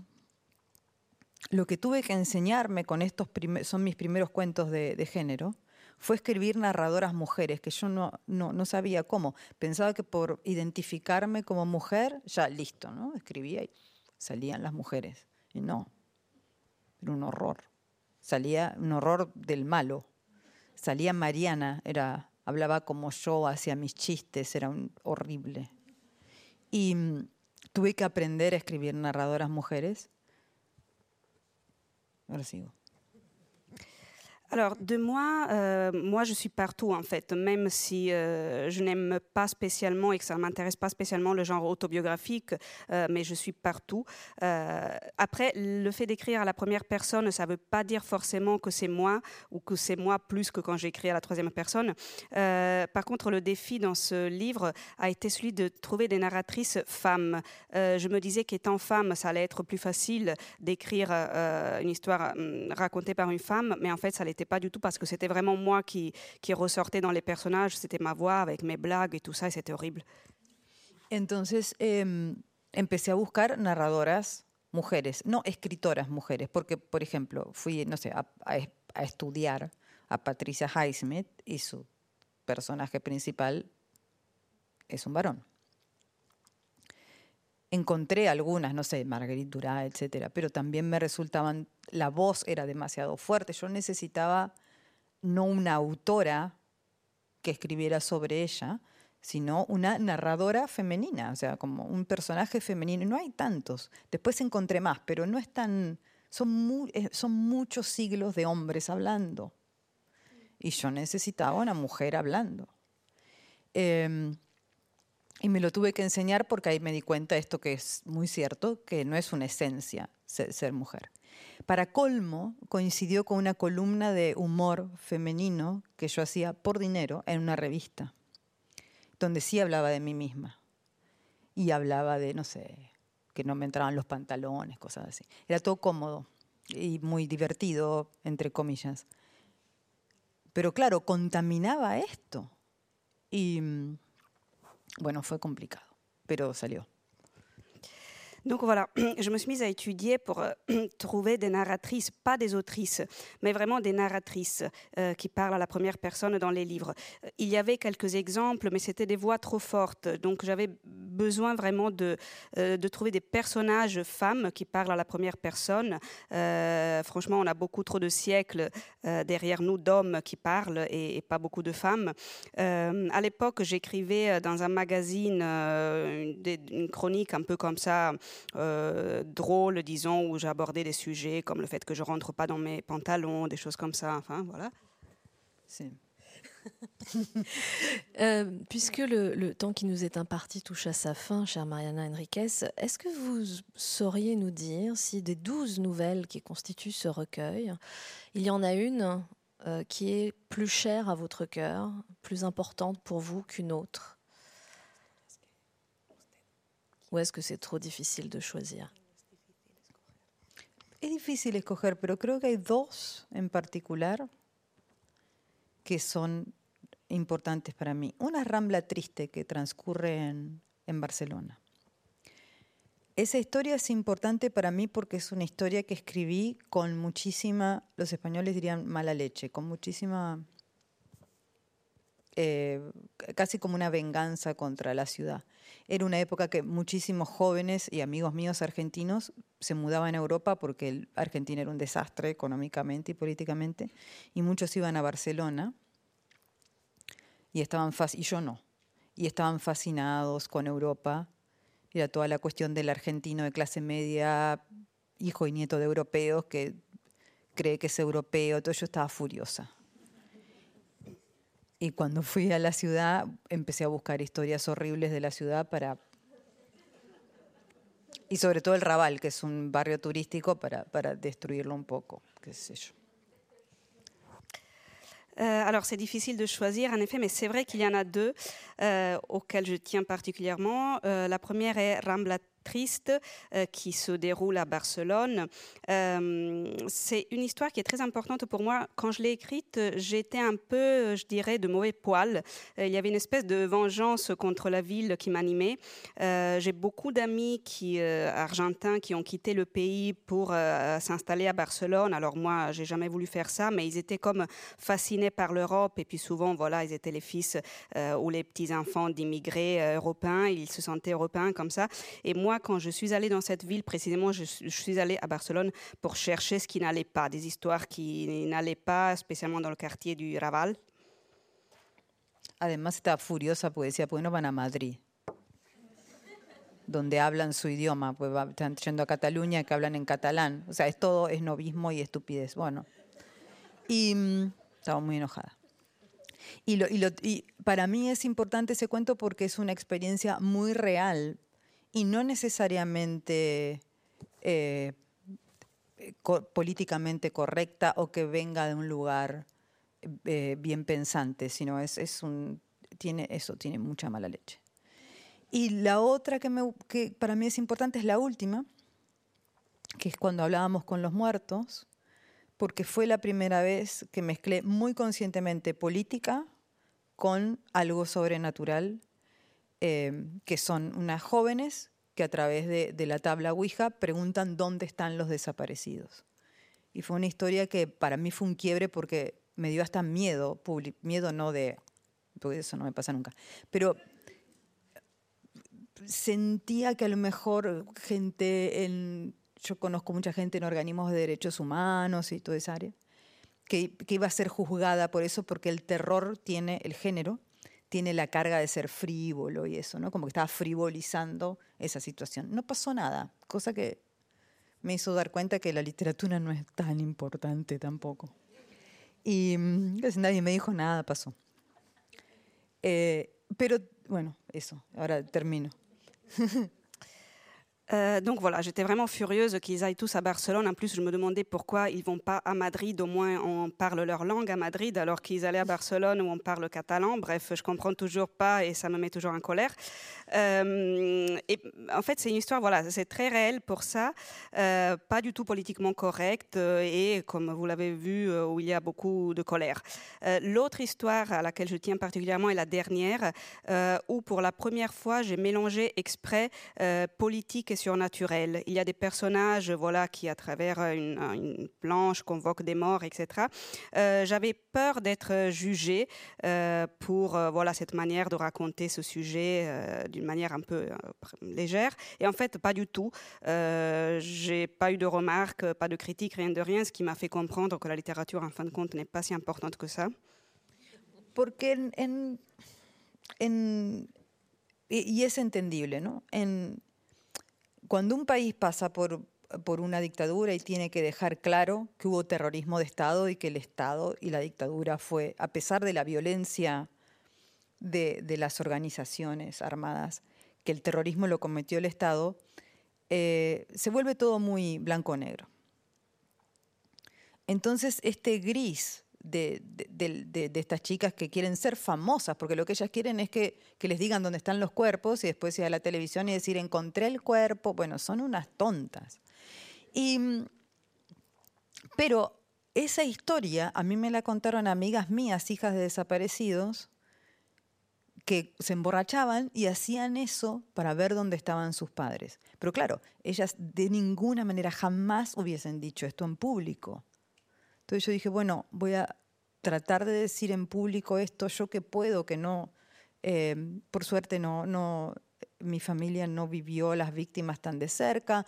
lo que tuve que enseñarme con estos son mis primeros cuentos de género fue escribir narradoras mujeres, que yo no, no, sabía cómo. Pensaba que por identificarme como mujer, ya listo, ¿no? Escribía y salían las mujeres. Y no, era un horror. Salía un horror del malo. Salía Mariana, era, hablaba como yo, hacía mis chistes, era un, horrible. Y mm, tuve que aprender a escribir narradoras mujeres. Ahora sigo. Alors, de moi, euh, moi, je suis partout, en fait, même si euh, je n'aime pas spécialement et que ça ne m'intéresse pas spécialement le genre autobiographique, euh, mais je suis partout. après, le fait d'écrire à la première personne, ça ne veut pas dire forcément que c'est moi ou que c'est moi plus que quand j'écris à la troisième personne. par contre, le défi dans ce livre a été celui de trouver des narratrices femmes. je me disais qu'étant femme, ça allait être plus facile d'écrire une histoire racontée par une femme, mais en fait, ça allait pas du tout parce que c'était vraiment moi qui, qui ressortais dans les personnages, c'était ma voix avec mes blagues et tout ça, et c'était horrible. Entonces eh, empecé a buscar narradoras mujeres, no escritoras mujeres, porque, por ejemplo, fui, no sé, a, a, a estudiar a Patricia Highsmith y su personaje principal es un varón. Encontré algunas, no sé, Marguerite Duras, etcétera, pero también me resultaban la voz era demasiado fuerte. Yo necesitaba no una autora que escribiera sobre ella, sino una narradora femenina, o sea, como un personaje femenino. No hay tantos. Después encontré más, pero no es tan. Son, eh, son muchos siglos de hombres hablando. Y yo necesitaba una mujer hablando. Em, y me lo tuve que enseñar porque ahí me di cuenta de esto que es muy cierto, que no es una esencia ser mujer. Para colmo, coincidió con una columna de humor femenino que yo hacía por dinero en una revista, donde sí hablaba de mí misma. Y hablaba de, no sé, que no me entraban los pantalones, cosas así. Era todo cómodo y muy divertido, entre comillas. Pero claro, contaminaba esto. Y mm, bueno, fue complicado, pero salió. Donc voilà, je me suis mise à étudier pour euh, trouver des narratrices, pas des autrices, mais vraiment des narratrices euh, qui parlent à la première personne dans les livres. Euh, il y avait quelques exemples, mais c'était des voix trop fortes. Donc j'avais besoin vraiment de, de trouver des personnages femmes qui parlent à la première personne. franchement, on a beaucoup trop de siècles derrière nous d'hommes qui parlent et, pas beaucoup de femmes. à l'époque, j'écrivais dans un magazine une chronique un peu comme ça euh, drôle, disons, où j'abordais des sujets comme le fait que je rentre pas dans mes pantalons, des choses comme ça. Enfin, voilà. Euh, puisque le, temps qui nous est imparti touche à sa fin, chère Mariana Enriquez, est-ce que vous sauriez nous dire si des douze nouvelles qui constituent ce recueil, il y en a une euh, qui est plus chère à votre cœur, plus importante pour vous qu'une autre? ¿O es que es trop difícil de choisir? Es difícil escoger, pero creo que hay dos en particular que son importantes para mí. Una Rambla Triste, que transcurre en, en Barcelona. Esa historia es importante para mí porque es una historia que escribí con muchísima, los españoles dirían mala leche, con muchísima, eh, casi como una venganza contra la ciudad. Era una época que muchísimos jóvenes y amigos míos argentinos se mudaban a Europa porque Argentina era un desastre económicamente y políticamente, y muchos iban a Barcelona y estaban y yo no, y estaban fascinados con Europa. Era toda la cuestión del argentino de clase media, hijo y nieto de europeos, que cree que es europeo, todo yo estaba furiosa. Y cuando fui a la ciudad, empecé a buscar historias horribles de la ciudad para... Y sobre todo el Raval, que es un barrio turístico, para, para destruirlo un poco, qué sé yo. Euh, alors c'est difficile de choisir en effet, mais c'est vrai qu'il y en a deux euh, auxquelles je tiens particulièrement. Euh, la première est Rambla euh, qui se déroule à Barcelone. Euh, c'est une histoire qui est très importante pour moi. Quand je l'ai écrite, j'étais un peu, je dirais, de mauvais poil. Euh, il y avait une espèce de vengeance contre la ville qui m'animait. J'ai beaucoup d'amis qui argentins qui ont quitté le pays pour s'installer à Barcelone. Alors moi, j'ai jamais voulu faire ça, mais ils étaient comme fascinés par l'Europe et puis souvent, voilà, ils étaient les fils ou les petits enfants d'immigrés européens. Ils se sentaient européens comme ça. Et moi, quand je suis allée dans cette ville, précisément, je, suis allée à Barcelone pour chercher ce qui n'allait pas, des histoires qui n'allaient pas, spécialement dans le quartier du Raval. Además estaba furiosa porque decía, ¿por qué no van a Madrid? donde hablan su idioma, pues están yendo a Cataluña que hablan en catalán. O sea, es todo esnovismo y estupidez. Bueno, Y mm, estaba muy enojada. Y, lo- y lo- y para mí es importante ese cuento porque es una experiencia muy real y no necesariamente eh, co- políticamente correcta o que venga de un lugar eh, bien pensante, sino es, es un, tiene, eso tiene mucha mala leche. Y la otra que, me, que para mí es importante es la última, que es cuando hablábamos con los muertos, porque fue la primera vez que mezclé muy conscientemente política con algo sobrenatural, eh, que son unas jóvenes que a través de, la tabla Ouija preguntan dónde están los desaparecidos. Y fue una historia que para mí fue un quiebre porque me dio hasta miedo, miedo no de, porque eso no me pasa nunca, pero sentía que a lo mejor gente en, yo conozco mucha gente en organismos de derechos humanos y toda esa área, que iba a ser juzgada por eso porque el terror tiene, el género, tiene la carga de ser frívolo y eso, ¿no? Como que estaba frivolizando esa situación. No pasó nada, cosa que me hizo dar cuenta que la literatura no es tan importante tampoco. Y mm, casi nadie me dijo nada, pasó. Eh, pero bueno, eso, ahora termino. Euh, donc voilà, j'étais vraiment furieuse qu'ils aillent tous à Barcelone. En plus, je me demandais pourquoi ils vont pas à Madrid. Au moins, on parle leur langue à Madrid, alors qu'ils allaient à Barcelone où on parle catalan. Bref, je comprends toujours pas et ça me met toujours en colère. Euh, et en fait, c'est une histoire, voilà, c'est très réel pour ça, euh, pas du tout politiquement correct euh, et comme vous l'avez vu, où il y a beaucoup de colère. L'autre histoire à laquelle je tiens particulièrement est la dernière, où pour la première fois, j'ai mélangé exprès politique et surnaturel. Il y a des personnages, voilà, qui à travers une, planche convoquent des morts, etc. J'avais peur d'être jugée pour voilà cette manière de raconter ce sujet euh, d'une manière un peu euh, légère. Et en fait, pas du tout. Euh, J'ai pas eu de remarques, pas de critiques, rien de rien, ce qui m'a fait comprendre que la littérature, en fin de compte, n'est pas si importante que ça. Porque en, en- en- y es entendible, ¿no? En, cuando un país pasa por, por una dictadura y tiene que dejar claro que hubo terrorismo de Estado y que el Estado y la dictadura fue, a pesar de la violencia de, las organizaciones armadas, que el terrorismo lo cometió el Estado, eh, se vuelve todo muy blanco-negro. Entonces, este gris de, de- de- de- estas chicas que quieren ser famosas, porque lo que ellas quieren es que, que les digan dónde están los cuerpos y después ir a la televisión y decir, encontré el cuerpo, bueno, son unas tontas. Y, pero esa historia a mí me la contaron amigas mías, hijas de desaparecidos, que se emborrachaban y hacían eso para ver dónde estaban sus padres. Pero claro, ellas de ninguna manera jamás hubiesen dicho esto en público. Entonces yo dije, bueno, voy a tratar de decir en público esto, yo que puedo, que no, eh, por suerte no, no, mi familia no vivió las víctimas tan de cerca,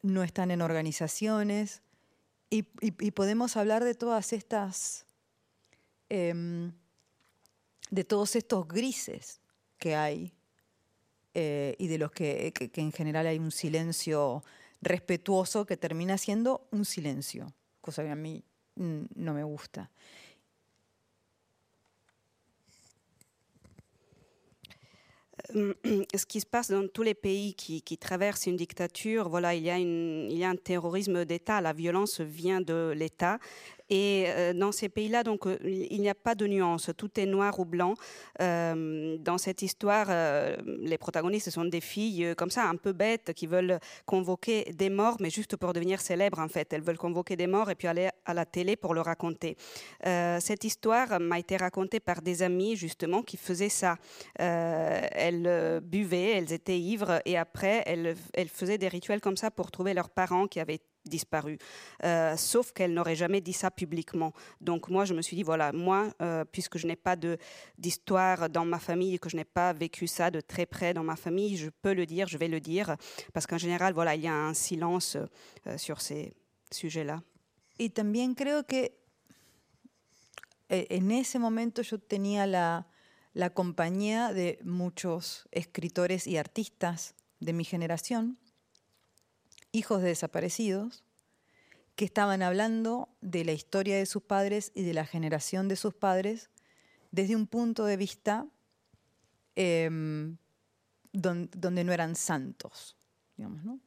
no están en organizaciones, y, podemos hablar de todas estas, em, de todos estos grises que hay eh, y de los que, que- que en general hay un silencio respetuoso que termina siendo un silencio, cosa que a mí no me gusta. Ce qui se passe dans tous les pays qui, qui traversent une dictature, voilà, il y a, une- il y a un terrorisme d'État. La violence vient de l'État. Et euh, dans ces pays-là, donc, euh, il n'y a pas de nuance. Tout est noir ou blanc. Euh, dans cette histoire, les protagonistes sont des filles comme ça, un peu bêtes, qui veulent convoquer des morts, mais juste pour devenir célèbres, en fait. Elles veulent convoquer des morts et puis aller à la télé pour le raconter. Cette histoire m'a été racontée par des amis, justement, qui faisaient ça. Elles buvaient, elles étaient ivres, et après, elles, elles faisaient des rituels comme ça pour trouver leurs parents qui avaient disparu. Euh, sauf qu'elles n'auraient jamais dit ça publiquement. Donc moi, je me suis dit, voilà, moi, euh, puisque je n'ai pas d'histoire dans ma famille, que je n'ai pas vécu ça de très près dans ma famille, je peux le dire, je vais le dire, parce qu'en général, voilà, il y a un silence euh, sur ces sujets-là. Y también creo que eh, en ese momento yo tenía la, la compañía de muchos escritores y artistas de mi generación, hijos de desaparecidos, que estaban hablando de la historia de sus padres y de la generación de sus padres desde un punto de vista em, donde no eran santos, digamos.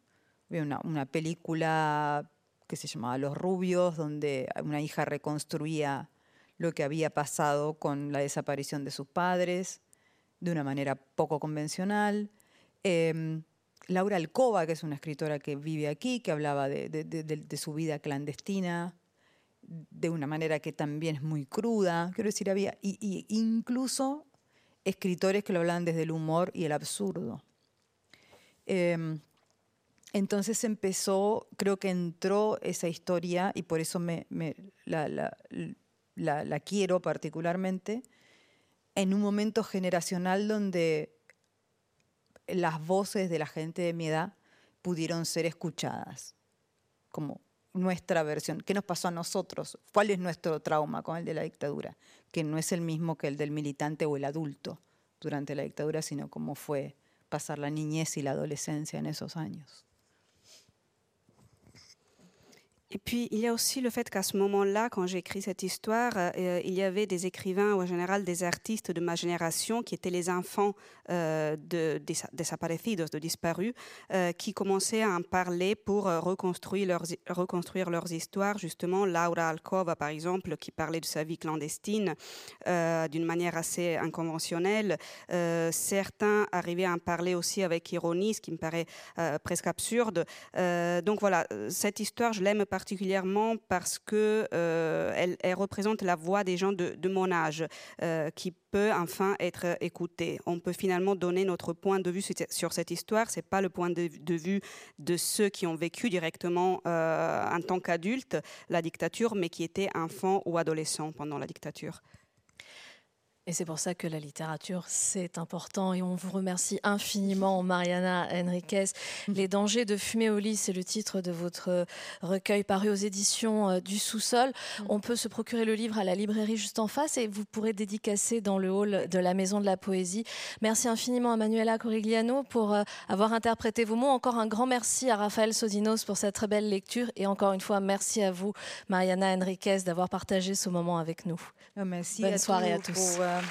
Había una, una película que se llamaba Los Rubios, donde una hija reconstruía lo que había pasado con la desaparición de sus padres de una manera poco convencional. Em, Laura Alcoba, que es una escritora que vive aquí, que hablaba de, su vida clandestina de una manera que también es muy cruda. Quiero decir, había y, incluso escritores que lo hablaban desde el humor y el absurdo. Em, entonces empezó, creo que entró esa historia y por eso me, la, quiero particularmente, en un momento generacional donde las voces de la gente de mi edad pudieron ser escuchadas, como nuestra versión. ¿Qué nos pasó a nosotros? ¿Cuál es nuestro trauma con el de la dictadura? Que no es el mismo que el del militante o el adulto durante la dictadura, sino cómo fue pasar la niñez y la adolescencia en esos años. Et puis, il y a aussi le fait qu'à ce moment-là, quand j'ai écrit cette histoire, euh, il y avait des écrivains, ou en général des artistes de ma génération, qui étaient les enfants euh, de desaparecidos, de disparus, euh, qui commençaient à en parler pour reconstruire leurs, histoires. Justement, Laura Alcova, par exemple, qui parlait de sa vie clandestine d'une manière assez inconventionnelle. certains arrivaient à en parler aussi avec ironie, ce qui me paraît presque absurde. donc voilà, cette histoire, je l'aime particulièrement parce que euh, représente la voix des gens de, mon âge euh, qui peut enfin être écoutée. On peut finalement donner notre point de vue sur cette histoire. C'est pas le point de, vue de ceux qui ont vécu directement euh, en tant qu'adultes la dictature, mais qui étaient enfants ou adolescents pendant la dictature. Et c'est pour ça que la littérature, c'est important. Et on vous remercie infiniment, Mariana Enriquez. Mm. Les dangers de fumer au lit, c'est le titre de votre recueil paru aux éditions euh, du Sous-sol. Mm. On peut se procurer le livre à la librairie juste en face et vous pourrez dédicacer dans le hall de la Maison de la Poésie. Merci infiniment à Manuela Corigliano pour euh, avoir interprété vos mots. Encore un grand merci à Raphaël Sodinos pour cette très belle lecture. Et encore une fois, merci à vous, Mariana Enriquez, d'avoir partagé ce moment avec nous. Merci Bonne soirée à tous. Euh, Um,